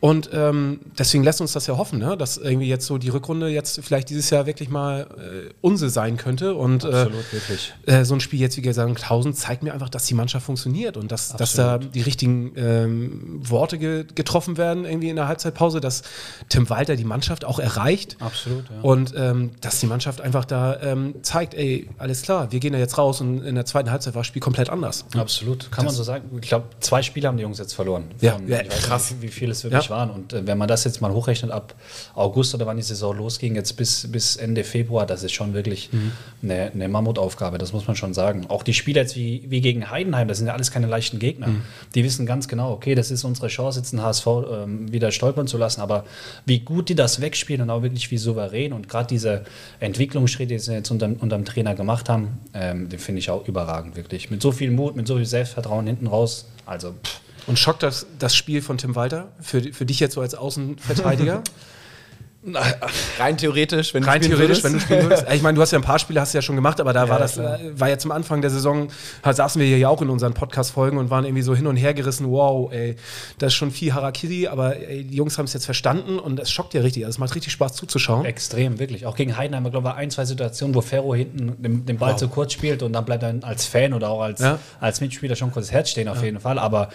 Und ähm, deswegen lässt uns das ja hoffen, ne? dass irgendwie jetzt so die Rückrunde jetzt vielleicht dieses Jahr wirklich mal äh, Unse sein könnte. Und Absolut, wirklich. äh, so ein Spiel jetzt wie gesagt 1000 zeigt mir einfach, dass die Mannschaft funktioniert und dass, dass da die richtigen ähm, Worte ge getroffen werden irgendwie in der Halbzeitpause, dass Tim Walter die Mannschaft auch erreicht. Absolut, ja. Und ähm, dass die Mannschaft einfach da ähm, zeigt, ey, alles klar, wir gehen da jetzt raus und in der zweiten Halbzeit war das Spiel komplett anders. Absolut, kann man so sagen. Ich glaube, zwei Spiele haben die Jungs jetzt verloren. Ja, ja, ich weiß krass. Nicht, wie viel es wirklich Ja. Waren. Und äh, wenn man das jetzt mal hochrechnet ab August oder wann die Saison losging, jetzt bis, bis Ende Februar, das ist schon wirklich Mhm. eine, eine Mammutaufgabe, das muss man schon sagen. Auch die Spiele jetzt wie, wie gegen Heidenheim, das sind ja alles keine leichten Gegner. Mhm. Die wissen ganz genau, okay, das ist unsere Chance, jetzt den HSV ähm, wieder stolpern zu lassen. Aber wie gut die das wegspielen und auch wirklich wie souverän und gerade diese Entwicklungsschritte, die sie jetzt unter, unterm Trainer gemacht haben, ähm, den finde ich auch überragend, wirklich. Mit so viel Mut, mit so viel Selbstvertrauen hinten raus. Also, pff, Und schockt das, das Spiel von Tim Walter für, für dich jetzt so als Außenverteidiger? Rein theoretisch, wenn du Rein spielen theoretisch, würdest. wenn du spielen würdest. Ich meine, du hast ja ein paar Spiele hast du ja schon gemacht, aber da war das klar. war ja zum Anfang der Saison, da saßen wir hier ja auch in unseren Podcast-Folgen und waren irgendwie so hin und her gerissen, wow, ey, das ist schon viel Harakiri, aber ey, die Jungs haben es jetzt verstanden und es schockt ja richtig. Also es macht richtig Spaß zuzuschauen. Extrem, wirklich. Auch gegen Heidenheim, ich glaube ich, ein, zwei Situationen, wo Ferro hinten den, den Ball zu kurz spielt und dann bleibt dann als Fan oder auch als, Ja. als Mitspieler schon kurz das Herz stehen, auf jeden Fall. Aber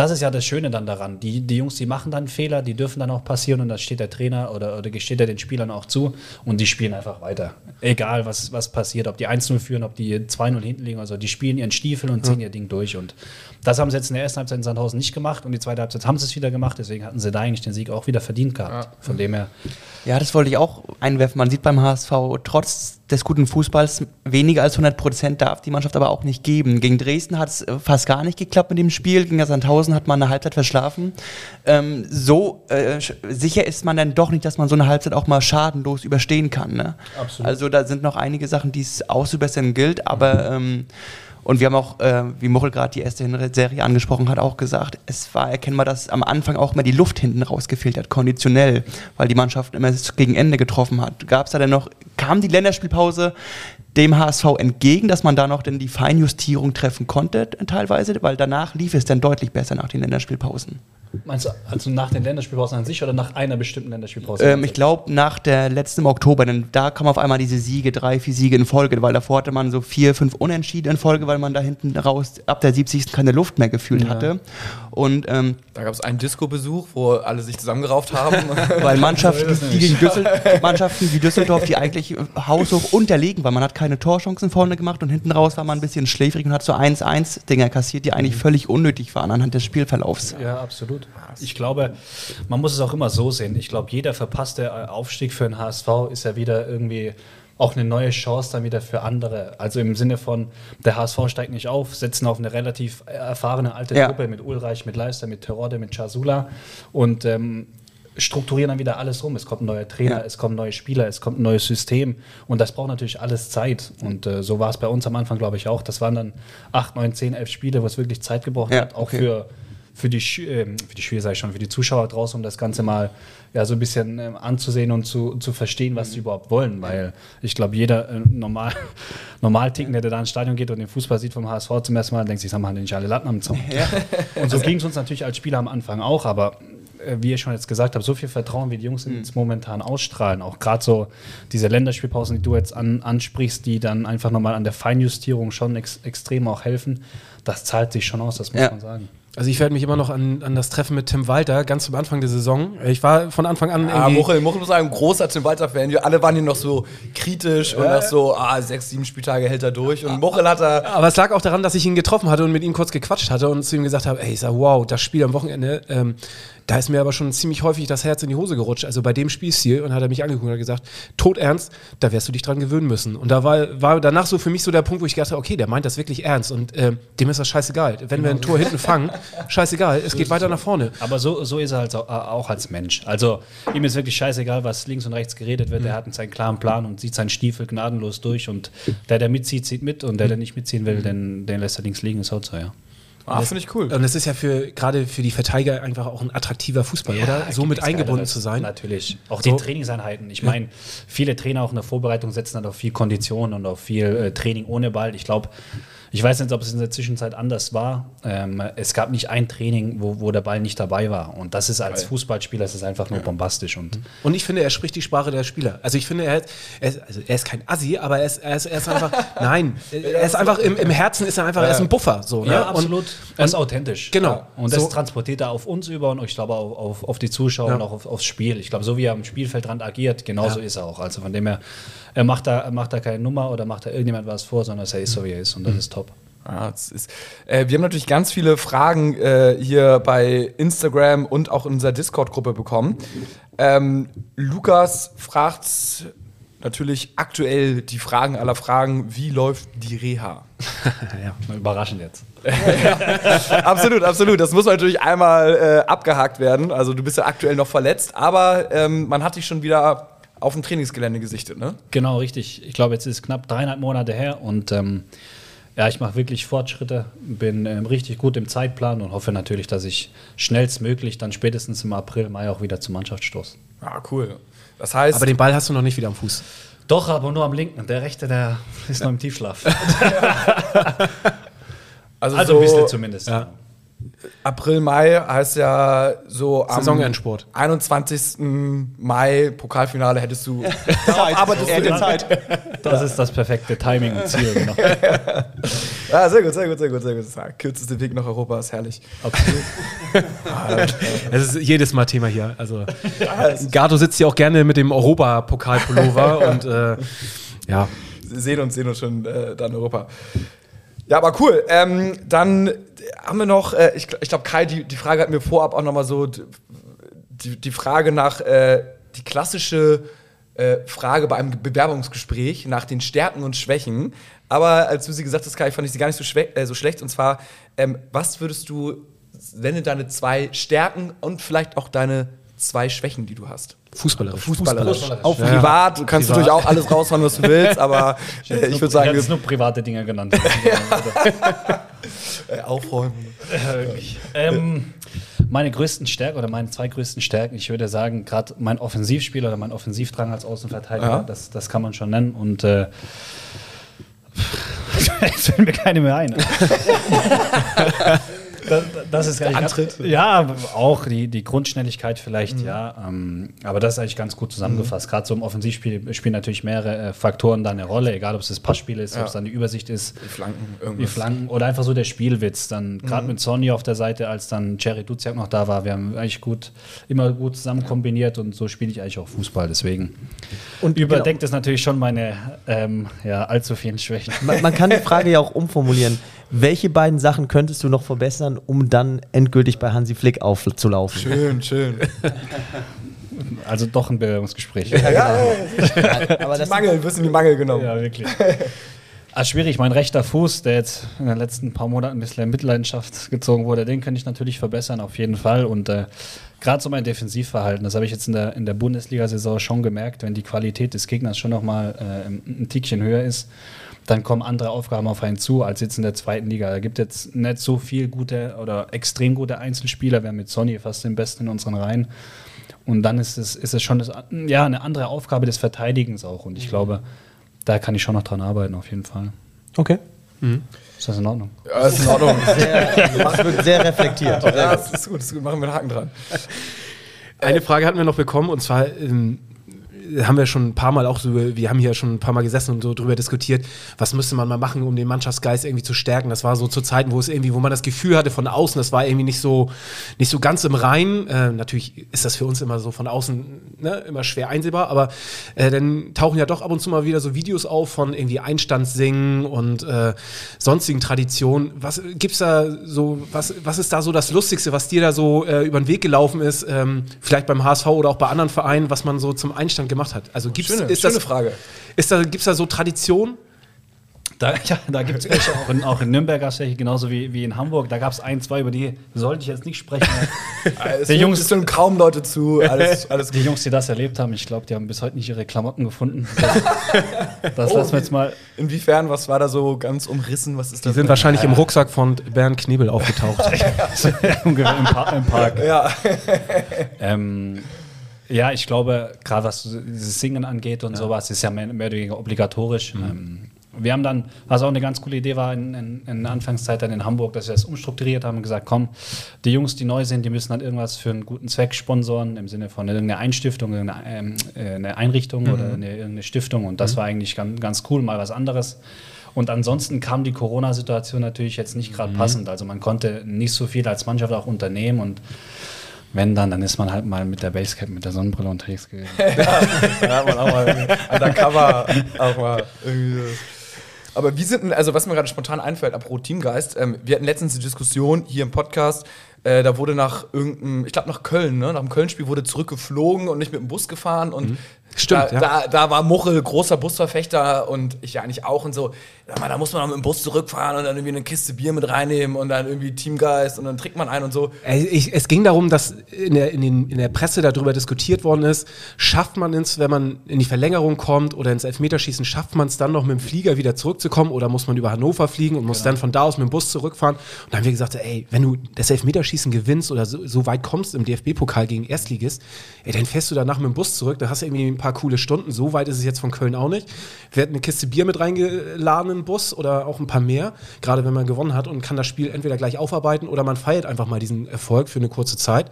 das ist ja das Schöne dann daran. Die, die Jungs, die machen dann Fehler, die dürfen dann auch passieren und das steht der Trainer oder, oder gesteht er den Spielern auch zu und die spielen einfach weiter. Egal, was, was passiert, ob die 1-0 führen, ob die 2-0 hinten liegen, also die spielen ihren Stiefel und ziehen ihr Ding durch. Und das haben sie jetzt in der ersten Halbzeit in Sandhausen nicht gemacht und die zweite Halbzeit haben sie es wieder gemacht, deswegen hatten sie da eigentlich den Sieg auch wieder verdient gehabt. Von dem her. Ja, das wollte ich auch einwerfen. Man sieht beim HSV, trotz des guten Fußballs, weniger als 100 Prozent darf die Mannschaft aber auch nicht geben. Gegen Dresden hat es äh, fast gar nicht geklappt mit dem Spiel. Gegen Sandhausen hat man eine Halbzeit verschlafen. Ähm, so äh, sicher ist man dann doch nicht, dass man so eine Halbzeit auch mal schadenlos überstehen kann. Ne? Absolut. Also da sind noch einige Sachen, die es auszubessern gilt, aber ähm, Und wir haben auch, äh, wie Muchel gerade die erste Serie angesprochen hat, auch gesagt, es war erkennbar, dass am Anfang auch mal die Luft hinten rausgefehlt hat, konditionell, weil die Mannschaft immer gegen Ende getroffen hat. Gab es da denn noch, kam die Länderspielpause dem HSV entgegen, dass man da noch denn die Feinjustierung treffen konnte, teilweise, weil danach lief es dann deutlich besser nach den Länderspielpausen. Meinst du also nach den Länderspielpausen an sich oder nach einer bestimmten Länderspielpause? Ähm, ich glaube, nach der letzten im Oktober, denn da kamen auf einmal diese Siege, drei, vier Siege in Folge, weil davor hatte man so vier, fünf Unentschieden in Folge, weil man da hinten raus ab der 70. keine Luft mehr gefühlt hatte. Und ähm, Da gab es einen Disco-Besuch, wo alle sich zusammengerauft haben. weil Mannschaften, die gegen Düssel Mannschaften wie Düsseldorf, die eigentlich haushoch unterlegen waren, man hat keine Torchancen vorne gemacht und hinten raus war man ein bisschen schläfrig und hat so 1-1 Dinger kassiert, die eigentlich völlig unnötig waren anhand des Spielverlaufs. Ja, absolut. Ich glaube, man muss es auch immer so sehen. Ich glaube, jeder verpasste Aufstieg für den HSV ist ja wieder irgendwie auch eine neue Chance dann wieder für andere. Also im Sinne von, der HSV steigt nicht auf, setzen auf eine relativ erfahrene alte Ja. Truppe mit Ulreich, mit Leister, mit Terodde, mit Chasula und ähm, strukturieren dann wieder alles rum. Es kommt ein neuer Trainer, Ja. es kommen neue Spieler, es kommt ein neues System und das braucht natürlich alles Zeit. Und äh, so war es bei uns am Anfang, glaube ich, auch. Das waren dann acht, neun, zehn, elf Spiele, wo es wirklich Zeit gebraucht Ja, hat, auch okay. für für die, für die Spieler, sag ich schon, für die Zuschauer draußen, um das Ganze mal ja, so ein bisschen ähm, anzusehen und zu, zu verstehen, was sie überhaupt wollen. Weil ich glaube, jeder äh, normal, normal tickende, der da ins Stadion geht und den Fußball sieht vom HSV zum ersten Mal, denkt sich, haben wir nicht alle Latten am Zaun. Und so ging es uns natürlich als Spieler am Anfang auch, aber äh, wie ihr schon jetzt gesagt habt, so viel Vertrauen, wie die Jungs jetzt momentan ausstrahlen, auch gerade so diese Länderspielpausen, die du jetzt an, ansprichst, die dann einfach nochmal an der Feinjustierung schon ex extrem auch helfen, das zahlt sich schon aus, das muss Ja. man sagen. Also ich werde mich immer noch an, an das Treffen mit Tim Walter ganz am Anfang der Saison. Ich war von Anfang an Ah, irgendwie. Muchel muss sagen, ein großer Tim Walter-Fan. Wir alle waren hier noch so kritisch und das so, ah, sechs, sieben Spieltage hält er durch. Und Muchel hat er. Aber es lag auch daran, dass ich ihn getroffen hatte und mit ihm kurz gequatscht hatte und zu ihm gesagt habe, ey, ich sag, wow, das Spiel am Wochenende, ähm, da ist mir aber schon ziemlich häufig das Herz in die Hose gerutscht. Also bei dem Spielstil und hat er mich angeguckt und hat gesagt, todernst, da wirst du dich dran gewöhnen müssen. Und da war, war danach so für mich so der Punkt, wo ich gedacht habe, okay, der meint das wirklich ernst und ähm, dem ist das scheißegal. Wenn wir ein Tor hinten fangen, scheißegal, es geht weiter nach vorne. Aber so, so ist er halt auch, als Mensch. Also ihm ist wirklich scheißegal, was links und rechts geredet wird. Er hat seinen klaren Plan und zieht seinen Stiefel gnadenlos durch. Und der, der mitzieht, zieht mit. Und der, der nicht mitziehen will, den, den lässt er links liegen. Ist halt so, ja. Ah, finde ich cool. Und es ist ja für gerade für die Verteidiger einfach auch ein attraktiver Fußball, oder? So mit eingebunden zu sein. Natürlich. Auch So. die Trainingseinheiten. Ich meine, viele Trainer auch in der Vorbereitung setzen dann auf viel Kondition und auf viel äh, Training ohne Ball. Ich glaube, ich weiß nicht, ob es in der Zwischenzeit anders war. Ähm, es gab nicht ein Training, wo, wo der Ball nicht dabei war. Und das ist als Fußballspieler das ist einfach nur bombastisch. Und Und ich finde, er spricht die Sprache der Spieler. Also ich finde, er, hat, er, ist, also er ist kein Assi, aber er ist, er ist, er ist einfach, nein, er ist einfach, im, im Herzen ist er einfach, er ist ein Buffer. So, ne? Ja, Und- absolut. Er ist authentisch. Genau. Und das So- transportiert er auf uns über und ich glaube auch auf, auf die Zuschauer Ja. und auch auf, aufs Spiel. Ich glaube, so wie er am Spielfeldrand agiert, genauso ist er auch. Also von dem her, er macht da, macht da keine Nummer oder macht da irgendjemand was vor, sondern er ist so, wie er ist. Und das ist top. Ja, das ist, äh, wir haben natürlich ganz viele Fragen äh, hier bei Instagram und auch in unserer Discord-Gruppe bekommen. Ähm, Lukas fragt natürlich aktuell die Fragen aller Fragen, wie läuft die Reha? ja. Überraschend jetzt. absolut, absolut. Das muss natürlich einmal äh, abgehakt werden. Also du bist ja aktuell noch verletzt, aber ähm, man hat dich schon wieder auf dem Trainingsgelände gesichtet, ne? Genau, richtig. Ich glaube, jetzt ist es knapp dreieinhalb Monate her und ähm, ja, ich mache wirklich Fortschritte, bin ähm, richtig gut im Zeitplan und hoffe natürlich, dass ich schnellstmöglich dann spätestens im April, Mai auch wieder zur Mannschaft stoße. Ja, cool. Das heißt, aber den Ball hast du noch nicht wieder am Fuß. Doch, aber nur am linken. Der rechte, der ist noch im Tiefschlaf. also, Also ein bisschen so zumindest. Ja. April, Mai heißt ja so am Saisonendsport. 21. Mai Pokalfinale hättest du. Zeit. arbeitest du. Zeit. Das ist das perfekte Timing und Ziel. Genau. Ja, sehr gut, sehr gut, sehr gut, sehr gut. Kürzeste Weg nach Europa, ist herrlich. Absolut. Es ist jedes Mal Thema hier. Also Gato sitzt hier auch gerne mit dem Europapokal-Pullover und äh, ja. sehen uns, sehen uns schon äh, da in Europa. Ja, aber cool. Ähm, dann haben wir noch, äh, ich, ich glaube, Kai, die, die Frage hat mir vorab auch nochmal so die, die Frage nach, äh, die klassische äh, Frage bei einem Bewerbungsgespräch nach den Stärken und Schwächen. Aber als du sie gesagt hast, Kai, fand ich sie gar nicht so, äh, so schlecht. Und zwar, ähm, was würdest du, wenn du deine zwei Stärken und vielleicht auch deine zwei Schwächen, die du hast? Fußballerisch. Fußballerisch. Auch Ja. privat. Du kannst natürlich auch alles raushauen, was du willst, aber äh, ich würde sagen, jetzt wir nur private Dinge genannt. äh, aufräumen. ähm, meine größten Stärken oder meine zwei größten Stärken, ich würde sagen, gerade mein Offensivspiel oder mein Offensivdrang als Außenverteidiger, Ja. das, das kann man schon nennen. Und äh, es fällt mir keine mehr ein. Das, das ist Der eigentlich Antritt. Ganz, ja, auch die, die Grundschnelligkeit vielleicht, Mhm. ja. Ähm, aber das ist eigentlich ganz gut zusammengefasst. Gerade so im Offensivspiel spielen natürlich mehrere äh, Faktoren da eine Rolle, egal ob es das Passspiel ist, Ja. ob es dann die Übersicht ist, Die Flanken, die irgendwas. Flanken oder einfach so der Spielwitz. Dann gerade mit Sonny auf der Seite, als dann Jerry Duziak noch da war, wir haben eigentlich gut, immer gut zusammen kombiniert und so spiele ich eigentlich auch Fußball. Deswegen Und überdeckt es natürlich schon meine ähm, ja, allzu vielen Schwächen. Man, man kann die Frage ja auch umformulieren. Welche beiden Sachen könntest du noch verbessern, um dann endgültig bei Hansi Flick aufzulaufen? Schön, schön. Also doch ein Bewerbungsgespräch. Aber Die Mangel, wirst in die Mangel genommen. Ja, wirklich. Ah, schwierig. Mein rechter Fuß, der jetzt in den letzten paar Monaten ein bisschen in Mitleidenschaft gezogen wurde, den könnte ich natürlich verbessern, auf jeden Fall. Und äh, gerade so mein Defensivverhalten, das habe ich jetzt in der, in der Bundesliga-Saison schon gemerkt, wenn die Qualität des Gegners schon nochmal äh, ein, ein Tickchen höher ist, dann kommen andere Aufgaben auf einen zu als jetzt in der zweiten Liga. Da gibt jetzt nicht so viel gute oder extrem gute Einzelspieler. Wir haben mit Sonny fast den besten in unseren Reihen. Und dann ist es, ist es schon das, ja, eine andere Aufgabe des Verteidigens auch. Und ich glaube, da kann ich schon noch dran arbeiten, auf jeden Fall. okay. Ist das in Ordnung? Ja, ist in Ordnung. Sehr, das wird sehr reflektiert. ja, das ist gut, das ist gut. Machen wir einen Haken dran. Eine Frage hatten wir noch bekommen und zwar ähm, haben wir schon ein paar Mal auch so, wir haben hier schon ein paar Mal gesessen und so drüber diskutiert, was müsste man mal machen, um den Mannschaftsgeist irgendwie zu stärken. Das war so zu Zeiten, wo es irgendwie, wo man das Gefühl hatte von außen, das war irgendwie nicht so, nicht so ganz im Rein. Äh, natürlich ist das für uns immer so von außen ne, immer schwer einsehbar, aber äh, dann tauchen ja doch ab und zu mal wieder so Videos auf von irgendwie Einstandssingen und äh, sonstigen Traditionen. Was gibt's da so, was, was ist da so das Lustigste, was dir da so äh, über den Weg gelaufen ist, ähm, vielleicht beim HSV oder auch bei anderen Vereinen, was man so zum Einstand gemacht hat? Also gibt's, Schöne, ist schöne das, Frage. Ist da, gibt's da so Tradition? Da, ja, da gibt es welche, auch in, auch in Nürnberg welche, genauso wie, wie in Hamburg. Da gab es ein, zwei, über die sollte ich jetzt nicht sprechen. Es hören- Jungs- es hören kaum Leute zu. Alles, alles die Jungs, die das erlebt haben, ich glaube, die haben bis heute nicht ihre Klamotten gefunden. Das lassen wir jetzt mal. Inwiefern, was war da so ganz umrissen? Was ist Die das? sind wahrscheinlich im Rucksack von Bernd Knebel aufgetaucht. ungefähr im, Pa- im Park. Ja. Ähm, ja, ich glaube, gerade was dieses Singen angeht und sowas, ist ja mehr, mehr oder weniger obligatorisch. Ähm, wir haben dann, was auch eine ganz coole Idee war in, in, in Anfangszeit dann in Hamburg, dass wir das umstrukturiert haben und gesagt, komm, die Jungs, die neu sind, die müssen dann irgendwas für einen guten Zweck sponsoren, im Sinne von irgendeiner Einstiftung, irgendeine äh, eine Einrichtung oder eine, irgendeine Stiftung. Und das war eigentlich ganz, ganz cool, mal was anderes. Und ansonsten kam die Corona-Situation natürlich jetzt nicht gerade passend. Also man konnte nicht so viel als Mannschaft auch unternehmen und wenn dann, dann ist man halt mal mit der Basecap, mit der Sonnenbrille unterwegs gewesen. Da hat man auch mal undercover auch mal irgendwie. Aber wie sind denn, also was mir gerade spontan einfällt, apropos Teamgeist, ähm, wir hatten letztens die Diskussion hier im Podcast, äh, da wurde nach irgendeinem, ich glaube nach Köln, ne, nach dem Köln-Spiel wurde zurückgeflogen und nicht mit dem Bus gefahren und Stimmt, da, ja. da, da war Muchel großer Busverfechter und ich ja eigentlich auch und so, mal, da muss man auch mit dem Bus zurückfahren und dann irgendwie eine Kiste Bier mit reinnehmen und dann irgendwie Teamgeist und dann trinkt man ein und so. Ich, es ging darum, dass in der, in, den, in der Presse darüber diskutiert worden ist, schafft man es, wenn man in die Verlängerung kommt oder ins Elfmeterschießen, schafft man es dann noch mit dem Flieger wieder zurückzukommen oder muss man über Hannover fliegen und muss dann von da aus mit dem Bus zurückfahren? Und dann haben wir gesagt, ey, wenn du das Elfmeterschießen gewinnst oder so, so weit kommst im DFB-Pokal gegen Erstligist, ey, dann fährst du danach mit dem Bus zurück, dann hast du irgendwie ein paar coole Stunden. So weit ist es jetzt von Köln auch nicht. Wir hatten eine Kiste Bier mit reingeladen im Bus oder auch ein paar mehr, gerade wenn man gewonnen hat und kann das Spiel entweder gleich aufarbeiten oder man feiert einfach mal diesen Erfolg für eine kurze Zeit.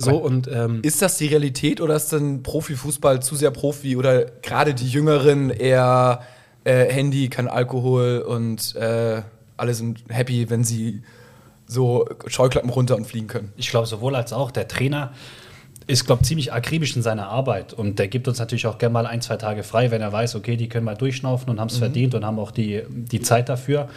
So und ähm, Ist das die Realität oder ist denn Profifußball zu sehr Profi oder gerade die Jüngeren eher äh, Handy, kein Alkohol und äh, alle sind happy, wenn sie so Scheuklappen runter und fliegen können? Ich glaube, sowohl als auch der Trainer ist, glaube ziemlich akribisch in seiner Arbeit. Und der gibt uns natürlich auch gerne mal ein, zwei Tage frei, wenn er weiß, okay, die können mal durchschnaufen und haben es verdient und haben auch die, die Zeit dafür.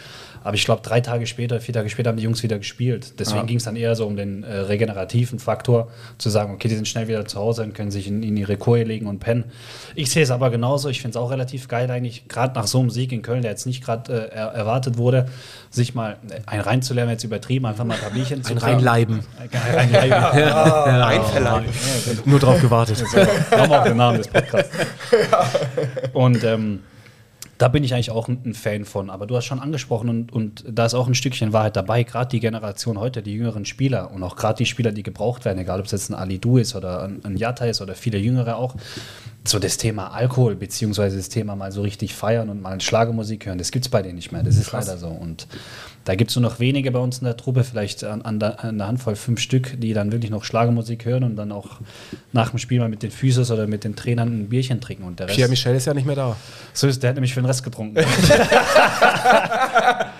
Aber ich glaube, drei Tage später, vier Tage später haben die Jungs wieder gespielt. Deswegen ging es dann eher so um den äh, regenerativen Faktor, zu sagen, okay, die sind schnell wieder zu Hause und können sich in, in ihre Koje legen und pennen. Ich sehe es aber genauso. Ich finde es auch relativ geil eigentlich, gerade nach so einem Sieg in Köln, der jetzt nicht gerade äh, er erwartet wurde, sich mal äh, ein reinzulernen, jetzt übertrieben, einfach mal ein paar Bierchen zu ein Reinleiben. Ein Reinleiben. Einverleiben. Nur drauf gewartet. Haben auch den Namen des Podcasts. Und ähm, da bin ich eigentlich auch ein, Fan von. Aber du hast schon angesprochen und, und da ist auch ein Stückchen Wahrheit dabei. Gerade die Generation heute, die jüngeren Spieler und auch gerade die Spieler, die gebraucht werden, egal ob es jetzt ein Ali Du ist oder ein, ein Jatta ist oder viele Jüngere auch, so das Thema Alkohol beziehungsweise das Thema mal so richtig feiern und mal Schlagermusik hören, das gibt es bei denen nicht mehr. Das ist leider so. Und da gibt es nur noch wenige bei uns in der Truppe, vielleicht an, an, der, an der Handvoll fünf Stück, die dann wirklich noch Schlagermusik hören und dann auch nach dem Spiel mal mit den Physios oder mit den Trainern ein Bierchen trinken. Und der Rest, Pierre Michel ist ja nicht mehr da. so ist, der hat nämlich für den Rest getrunken.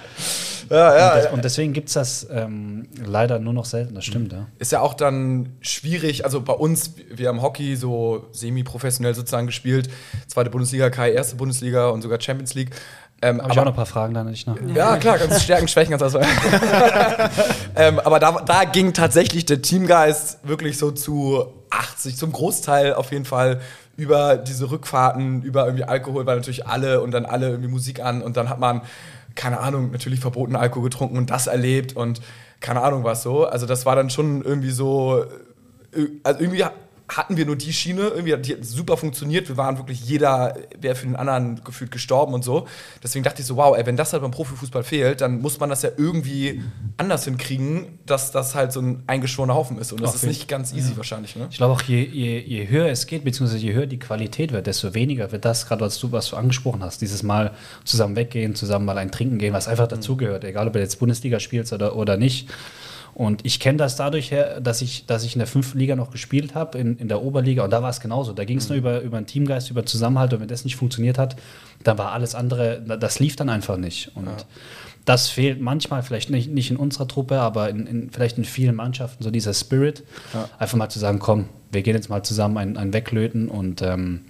Ja, ja, und, des, und deswegen gibt es das ähm, leider nur noch selten, das stimmt, ja. ist ja auch dann schwierig. Also bei uns, wir haben Hockey so semi-professionell sozusagen gespielt. Zweite Bundesliga, Kai, erste Bundesliga und sogar Champions League. Ähm, Habe ich auch noch ein paar Fragen dann nicht nach. Ja, klar, ganz Stärken, Schwächen, ganz alles. ähm, aber da, da ging tatsächlich der Teamgeist wirklich so zu 80, zum Großteil auf jeden Fall über diese Rückfahrten, über irgendwie Alkohol, weil natürlich alle und dann alle irgendwie Musik an und dann hat man, keine Ahnung, natürlich verbotenen Alkohol getrunken und das erlebt und keine Ahnung was so. Also das war dann schon irgendwie so, äh, also irgendwie hatten wir nur die Schiene, irgendwie die hat super funktioniert. Wir waren wirklich jeder, wäre für den anderen gefühlt gestorben und so. Deswegen dachte ich so, wow, ey, wenn das halt beim Profifußball fehlt, dann muss man das ja irgendwie anders hinkriegen, dass das halt so ein eingeschworener Haufen ist. Und das Auf ist nicht ganz easy wahrscheinlich, ne? Ich glaube auch, je, je, je höher es geht, beziehungsweise je höher die Qualität wird, desto weniger wird das, gerade was du, was du angesprochen hast, dieses Mal zusammen weggehen, zusammen mal ein Trinken gehen, was einfach dazugehört, egal ob du jetzt Bundesliga spielst oder, oder nicht. Und ich kenne das dadurch her, dass ich, dass ich in der fünften Liga noch gespielt habe, in, in der Oberliga, und da war es genauso. Da ging es nur über, über einen Teamgeist, über Zusammenhalt, und wenn das nicht funktioniert hat, dann war alles andere, das lief dann einfach nicht. Und das fehlt manchmal, vielleicht nicht, nicht in unserer Truppe, aber in, in, vielleicht in vielen Mannschaften, so dieser Spirit. Einfach mal zu sagen, komm, wir gehen jetzt mal zusammen ein, ein Weglöten und ähm,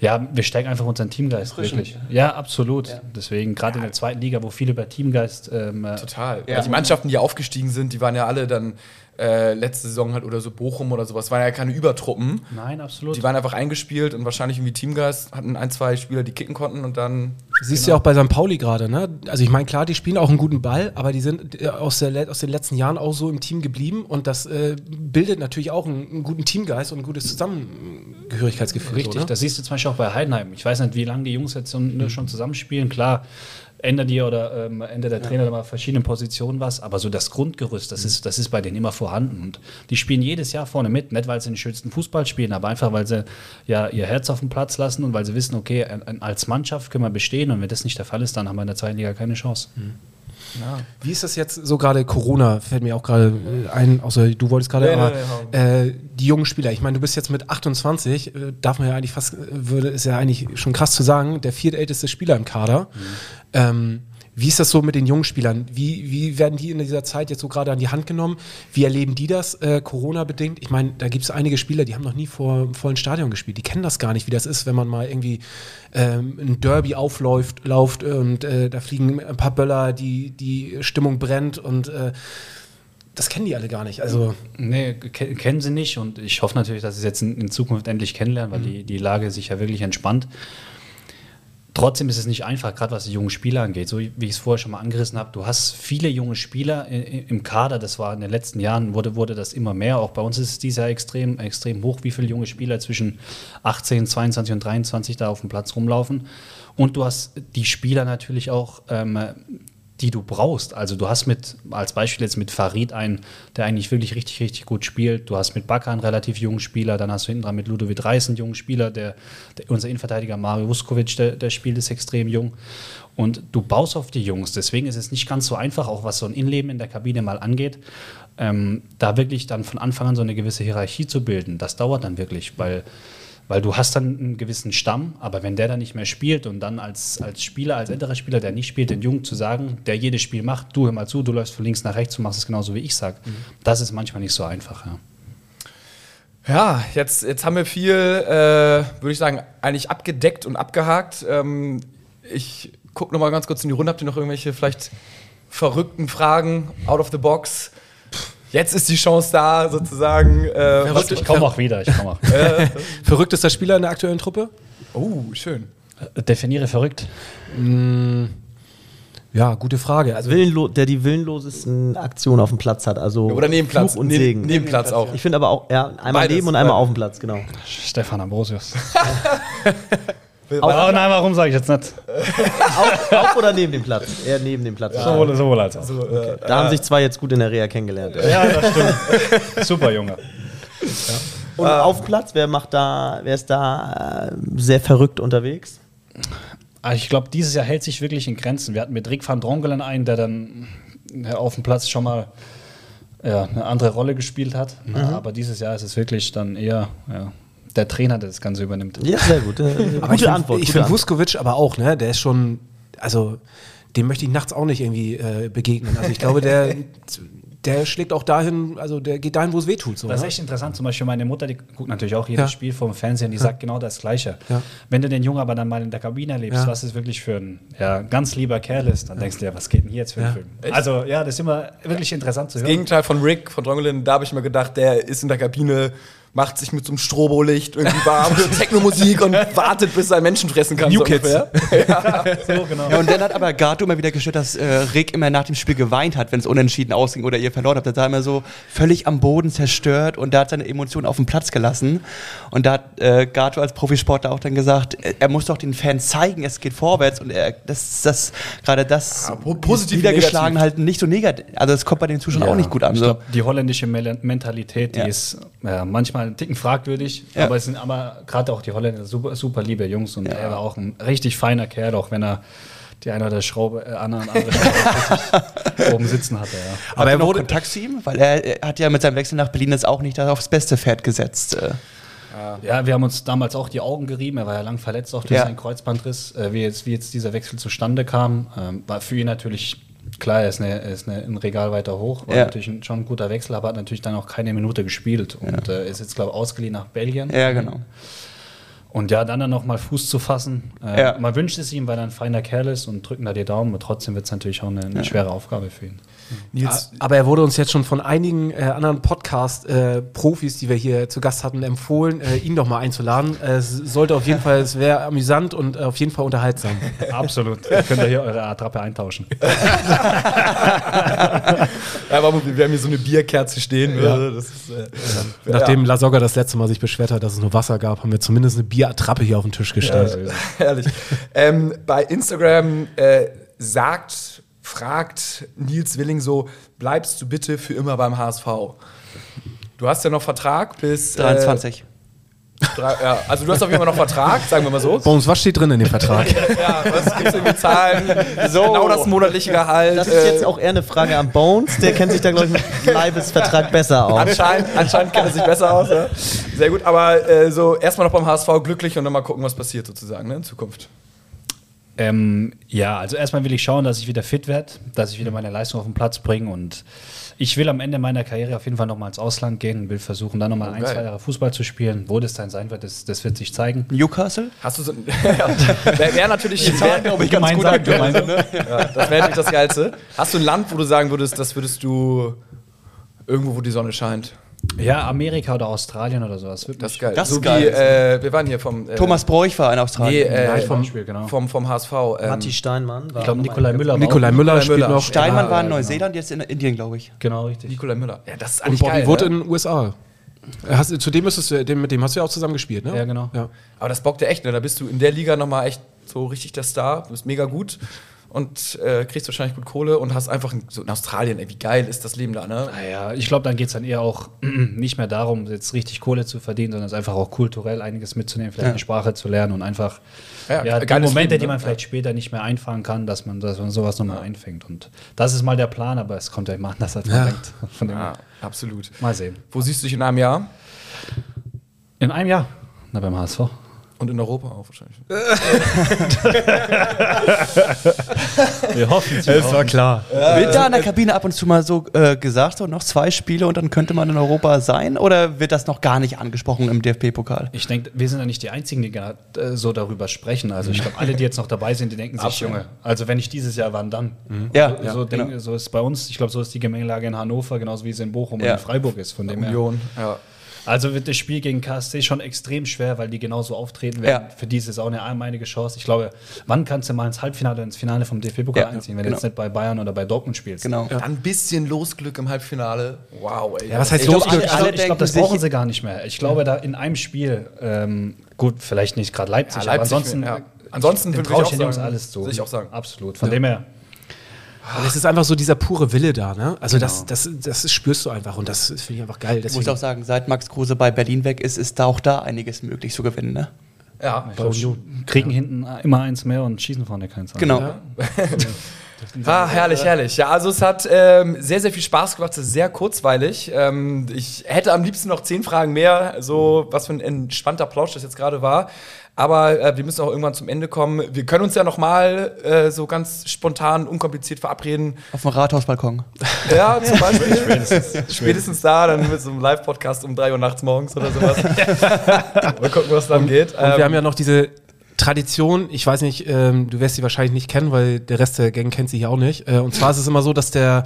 ja, wir stärken einfach unseren Teamgeist wirklich. Ja, absolut. Deswegen, gerade in der zweiten Liga, wo viele über Teamgeist ähm, äh, Total. Weil die Mannschaften, die aufgestiegen sind, die waren ja alle dann äh, letzte Saison halt oder so Bochum oder sowas, waren ja keine Übertruppen. Nein, absolut. Die waren einfach eingespielt und wahrscheinlich irgendwie Teamgeist, hatten ein, zwei Spieler, die kicken konnten und dann. Siehst du ja auch bei St. Pauli gerade, ne? Also ich meine, klar, die spielen auch einen guten Ball, aber die sind äh, aus, der, aus den letzten Jahren auch so im Team geblieben und das äh, bildet natürlich auch einen, einen guten Teamgeist und ein gutes Zusammengehörigkeitsgefühl. Richtig, so, ne? das siehst du zum Beispiel auch bei Heidenheim. Ich weiß nicht, wie lange die Jungs jetzt schon, ne, schon zusammenspielen. Klar, ändert die oder ähm, ändert der Trainer da mal verschiedene Positionen was, aber so das Grundgerüst, das, ist, das ist bei denen immer vorhanden. Und die spielen jedes Jahr vorne mit, nicht weil sie den schönsten Fußball spielen, aber einfach, weil sie ja ihr Herz auf den Platz lassen und weil sie wissen, okay, als Mannschaft können wir bestehen und wenn das nicht der Fall ist, dann haben wir in der zweiten Liga keine Chance. Wie ist das jetzt so gerade Corona? Fällt mir auch gerade äh, ein, außer du wolltest gerade, Nee, aber nee, äh, die jungen Spieler. Ich meine, du bist jetzt mit 28, äh, darf man ja eigentlich fast, äh, würde, ist ja eigentlich schon krass zu sagen, der viertälteste Spieler im Kader. Ähm, wie ist das so mit den jungen Spielern? Wie, wie werden die in dieser Zeit jetzt so gerade an die Hand genommen? Wie erleben die das äh, Corona-bedingt? Ich meine, da gibt es einige Spieler, die haben noch nie vor einem vollen Stadion gespielt. Die kennen das gar nicht, wie das ist, wenn man mal irgendwie ähm, ein Derby aufläuft läuft und äh, da fliegen ein paar Böller, die, die Stimmung brennt und äh, das kennen die alle gar nicht. Also Nee, ke kennen sie nicht und ich hoffe natürlich, dass sie es jetzt in, Zukunft endlich kennenlernen, weil die, die Lage sich ja wirklich entspannt. Trotzdem ist es nicht einfach, gerade was die jungen Spieler angeht. So wie ich es vorher schon mal angerissen habe, du hast viele junge Spieler im Kader. Das war in den letzten Jahren, wurde, wurde das immer mehr. Auch bei uns ist es dieses Jahr extrem, extrem hoch, wie viele junge Spieler zwischen 18, 22 und 23 da auf dem Platz rumlaufen. Und du hast die Spieler natürlich auch, ähm, die du brauchst. Also du hast mit, als Beispiel jetzt mit Farid einen, der eigentlich wirklich richtig, richtig gut spielt. Du hast mit Bakar einen relativ jungen Spieler, dann hast du hinten dran mit Ludovic Reis einen jungen Spieler, der, der unser Innenverteidiger Mario Vuskovic, der, der spielt, ist extrem jung. Und du baust auf die Jungs. Deswegen ist es nicht ganz so einfach, auch was so ein Innenleben in der Kabine mal angeht, ähm, da wirklich dann von Anfang an so eine gewisse Hierarchie zu bilden. Das dauert dann wirklich, weil weil du hast dann einen gewissen Stamm, aber wenn der dann nicht mehr spielt und dann als, als Spieler, als älterer Spieler, der nicht spielt, den Jungen zu sagen, der jedes Spiel macht, du hör mal zu, du läufst von links nach rechts und machst es genauso wie ich sag, das ist manchmal nicht so einfach. Ja. Ja, jetzt, jetzt haben wir viel, äh, würde ich sagen, eigentlich abgedeckt und abgehakt. Ähm, ich gucke noch mal ganz kurz in die Runde. Habt ihr noch irgendwelche vielleicht verrückten Fragen out of the box? Jetzt ist die Chance da, sozusagen. Äh, was- Ich komme auch wieder, ich komme auch. verrücktester Spieler in der aktuellen Truppe? Oh, schön. Definiere verrückt. Ja, gute Frage. Also Willenlo der die willenlosesten Aktionen auf dem Platz hat. Also Oder neben Platz. Fluch und neben, Segen. Neben Platz auch. Ich finde aber auch, ja, einmal Beides, neben und einmal auf dem Platz, genau. Stefan Ambrosius. Oh nein, warum sage ich jetzt nicht? auf, auf oder neben dem Platz? Eher neben dem Platz. Sowohl, sowohl als auch. Da haben sich zwei jetzt gut in der Reha kennengelernt. Ja, das stimmt. Super, Junge. Und auf Platz, wer macht da, wer ist da äh, sehr verrückt unterwegs? Ah, Ich glaube, dieses Jahr hält sich wirklich in Grenzen. Wir hatten mit Rick van Drongelen einen, der dann ja, auf dem Platz schon mal ja, eine andere Rolle gespielt hat. Aber dieses Jahr ist es wirklich dann eher ja, der Trainer, der das Ganze übernimmt. Ja, sehr gut. Äh, Aber ich gute find- Antwort. Ich finde. Vuskovic aber auch, ne? Der ist schon, also dem möchte ich nachts auch nicht irgendwie äh, begegnen. Also ich glaube, der, der schlägt auch dahin, also der geht dahin, wo es weh tut. So, Das ist ne? echt interessant. Zum Beispiel meine Mutter, die guckt natürlich auch jedes Ja. Spiel vom Fernsehen, die sagt genau das Gleiche. Ja. Wenn du den Jungen aber dann mal in der Kabine erlebst, Ja. was es wirklich für ein ja, ganz lieber Kerl ist, dann denkst du ja, was geht denn hier jetzt für ein Ja. Film? Also ja, das ist immer wirklich interessant zu Das hören. Gegenteil von Rick, von Drongelen, da habe ich mir gedacht, der ist in der Kabine, macht sich mit so einem Strobolicht irgendwie warm, hört Technomusik und wartet, bis er Menschen fressen kann. New so Kids. ungefähr. So, genau. Ja, und dann hat aber Gato immer wieder gestört, dass äh, Rick immer nach dem Spiel geweint hat, wenn es unentschieden ausging oder ihr verloren habt. Da war er immer so völlig am Boden zerstört und da hat seine Emotionen auf den Platz gelassen. Und da hat äh, Gato als Profisportler auch dann gesagt, äh, er muss doch den Fans zeigen, es geht vorwärts und er, das, das gerade das Ja, po- positiv niedergeschlagen negativ. halt nicht so negativ. Also das kommt bei den Zuschauern auch nicht gut an. Ich So. glaube, die holländische Mel- Mentalität, die Ja. ist ja, manchmal einen Ticken fragwürdig, Ja. aber es sind aber gerade auch die Holländer super, super liebe Jungs und Ja. er war auch ein richtig feiner Kerl, auch wenn er die eine oder Schraube, äh, andere, andere Schraube oben sitzen hatte. Ja. Aber Aber er wurde- Kontakt zu ihm, weil er, er hat ja mit seinem Wechsel nach Berlin jetzt auch nicht aufs beste Pferd gesetzt. Äh. Ja, wir haben uns damals auch die Augen gerieben. Er war ja lang verletzt, auch durch Ja. seinen Kreuzbandriss. Äh, wie, jetzt, wie jetzt dieser Wechsel zustande kam, ähm, war für ihn natürlich klar, er ist, eine, er ist eine, ein Regal weiter hoch. War Ja. natürlich ein, schon ein guter Wechsel, aber hat natürlich dann auch keine Minute gespielt und äh, ist jetzt, glaube ich, ausgeliehen nach Belgien. Ja, genau. Und ja, dann, dann noch mal Fuß zu fassen. Äh, Ja. Man wünscht es ihm, weil er ein feiner Kerl ist und drücken da die Daumen. Aber trotzdem wird es natürlich auch eine, eine schwere Aufgabe für ihn. Nils, Aber er wurde uns jetzt schon von einigen äh, anderen Podcast-Profis, die wir hier zu Gast hatten, empfohlen, äh, ihn doch mal einzuladen. Äh, es sollte auf jeden Fall, es wäre amüsant und äh, auf jeden Fall unterhaltsam. Absolut. Ihr könnt ihr hier eure Attrappe eintauschen. ja, aber wir haben hier so eine Bierkerze stehen. ne? Das ist, äh, Nachdem La Soga das letzte Mal sich beschwert hat, dass es nur Wasser gab, haben wir zumindest eine Bierattrappe hier auf den Tisch gestellt. Herrlich. ähm, bei Instagram äh, sagt, fragt Nils Willing so, bleibst du bitte für immer beim HSV? Du hast ja noch Vertrag bis... äh, 23. drei, ja, also du hast auf jeden Fall noch Vertrag, sagen wir mal so. Bones, was steht drin in dem Vertrag? Ja, was gibt's denn für Zahlen? Genau das monatliche Gehalt. Das ist äh, jetzt auch eher eine Frage an Bones. Der kennt sich da, glaube ich, mit Leibesvertrag besser aus. Anscheinend, anscheinend kennt er sich besser aus. Ja? Sehr gut, aber äh, so erstmal noch beim HSV glücklich und dann mal gucken, was passiert sozusagen ne, in Zukunft. Ähm, ja, also erstmal will ich schauen, dass ich wieder fit werde, dass ich wieder meine Leistung auf den Platz bringe und ich will am Ende meiner Karriere auf jeden Fall nochmal ins Ausland gehen, will versuchen, dann nochmal ein, geil. zwei Jahre Fußball zu spielen. Wo das dann sein wird, das, das wird sich zeigen. Newcastle? Hast du so ja, Wäre wär natürlich. Wär, glaube ich, ganz gut aktuell. ja, das wäre natürlich das Geilste. Hast du ein Land, wo du sagen würdest, das würdest du irgendwo, wo die Sonne scheint? Ja, Amerika oder Australien oder sowas. Das ist geil. Das ist so geil. wie, äh, wir waren hier vom. Äh, Thomas Broich war in Nee, Australien. äh, vom vom, Spiel, genau. vom, vom HSV. Ähm, Matti Steinmann. War Ich glaube, Nikolai Müller. war Nikolai auch- Müller spielt Müller. noch. Steinmann Ja, war in genau. Neuseeland, jetzt in Indien, glaube ich. Genau, richtig. Nikolai Müller. Ja, das ist Und eigentlich Bobby geil. Wood ne? in den USA. Hast, du- zu dem müsstest du, dem, mit dem hast du ja auch zusammen gespielt, ne? Ja, genau. Ja. Aber das bockt ja echt, ne? Da bist du in der Liga nochmal echt so richtig der Star, du bist mega gut und äh, kriegst wahrscheinlich gut Kohle und hast einfach ein, so in Australien, ey, wie geil ist das Leben da, ne? Naja, ich glaube, dann geht es dann eher auch nicht mehr darum, jetzt richtig Kohle zu verdienen, sondern es einfach auch kulturell einiges mitzunehmen, vielleicht eine Sprache zu lernen und einfach Ja, ja, die Momente, Leben, die ne? man vielleicht später nicht mehr einfangen kann, dass man, dass man sowas nochmal einfängt. Und das ist mal der Plan, aber es kommt ja immer anders, als man Ja. denkt. Von dem Ja, absolut. Mal sehen. Wo siehst du dich in einem Jahr? In einem Jahr. Na, beim HSV. Und in Europa auch wahrscheinlich. Wir hoffen, Sie hoffen. klar. wird da in der Kabine ab und zu mal so äh, gesagt, so noch zwei Spiele und dann könnte man in Europa sein? Oder wird das noch gar nicht angesprochen im DFB-Pokal? Ich denke, wir sind ja nicht die Einzigen, die gerade äh, so darüber sprechen. Also ich glaube, alle, die jetzt noch dabei sind, die denken sich, Junge, also wenn nicht dieses Jahr, wann dann? Ja, So, ja, so, denk, genau. so ist es bei uns, ich glaube, so ist die Gemengelage in Hannover, genauso wie es in Bochum Ja. und in Freiburg ist. Von dem her. Union, ja. Also wird das Spiel gegen KSC schon extrem schwer, weil die genauso auftreten werden. Ja. Für die ist es auch eine einmalige Chance. Ich glaube, wann kannst du mal ins Halbfinale oder ins Finale vom DFB-Pokal Ja, einziehen, wenn genau. du jetzt nicht bei Bayern oder bei Dortmund spielst? Genau. Dann ein bisschen Losglück im Halbfinale. Wow, ey. Ja, was heißt Ich glaube, Losglück? ich, alle ich glaube, das brauchen sie gar nicht mehr. Ich glaube, da in einem Spiel, ähm, gut, vielleicht nicht gerade Leipzig, Ja, Leipzig, aber ansonsten, ja. Ansonsten traue auch ich den Jungs alles zu. würde ich auch sagen. Absolut. Von dem her, Und es ist einfach so dieser pure Wille da, ne? Also das, das, das spürst du einfach und das finde ich einfach geil. Ich muss auch sagen, seit Max Kruse bei Berlin weg ist, ist da auch da einiges möglich zu gewinnen. Ne? Ja, bei Union. kriegen hinten immer eins mehr und schießen vorne keins. Genau. Ah, herrlich, herrlich. Ja, also es hat ähm, sehr, sehr viel Spaß gemacht. Es ist sehr kurzweilig. Ähm, ich hätte am liebsten noch zehn Fragen mehr, so was für ein entspannter Plausch das jetzt gerade war. Aber äh, wir müssen auch irgendwann zum Ende kommen. Wir können uns ja noch mal äh, so ganz spontan, unkompliziert verabreden. Auf dem Rathausbalkon. Ja, zum Beispiel. spätestens, spätestens da, dann mit so einem Live-Podcast um 3 Uhr nachts morgens oder sowas. Mal gucken, was dann geht. Und wir haben ja noch diese Tradition, ich weiß nicht, ähm, du wirst sie wahrscheinlich nicht kennen, weil der Rest der Gang kennt sie hier auch nicht. Äh, und zwar ist es immer so, dass der,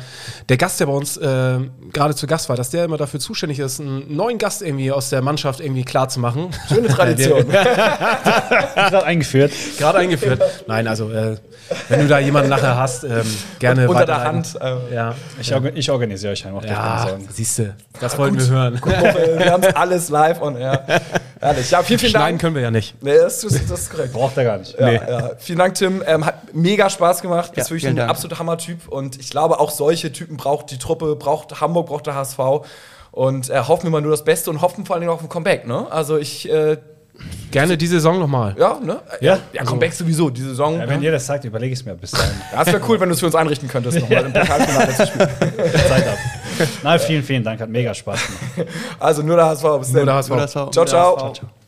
der Gast, der bei uns äh, gerade zu Gast war, dass der immer dafür zuständig ist, einen neuen Gast irgendwie aus der Mannschaft irgendwie klar zu machen. schöne Tradition. Gerade eingeführt. gerade eingeführt. Nein, also äh, wenn du da jemanden nachher hast, ähm, gerne Unter der. Hand. Äh, Ja, Ich, orga- ich organisiere euch einfach. ja siehst du, das wollten wir hören. wir haben alles live und ja. Herrlich. Ja, vielen, vielen Schneiden Dank. können wir ja nicht. Nee, das das ist korrekt. Braucht er gar nicht. Ja, ja. Vielen Dank, Tim. Ähm, hat mega Spaß gemacht. Bist Ja, wirklich ein Dank. absoluter Hammertyp. Und ich glaube, auch solche Typen braucht die Truppe, braucht Hamburg, braucht der HSV. Und äh, hoffen wir mal nur das Beste und hoffen vor allen Dingen auf ein Comeback. Ne? Also ich, äh, Gerne die Saison nochmal. ja, ne? Ja. ja Comeback sowieso, die Saison. Ja, wenn ihr das sagt, überlege ich es mir bis dahin. Ja, es wäre cool, wenn du es für uns einrichten könntest, nochmal im Pokalfinale zu spielen. Zeit ab. Nein, vielen, vielen Dank. Hat mega Spaß gemacht. Also nur der HSV. Bis Nur dann. der HSV. Nur das war- Ciao, ciao. Ciao, ciao.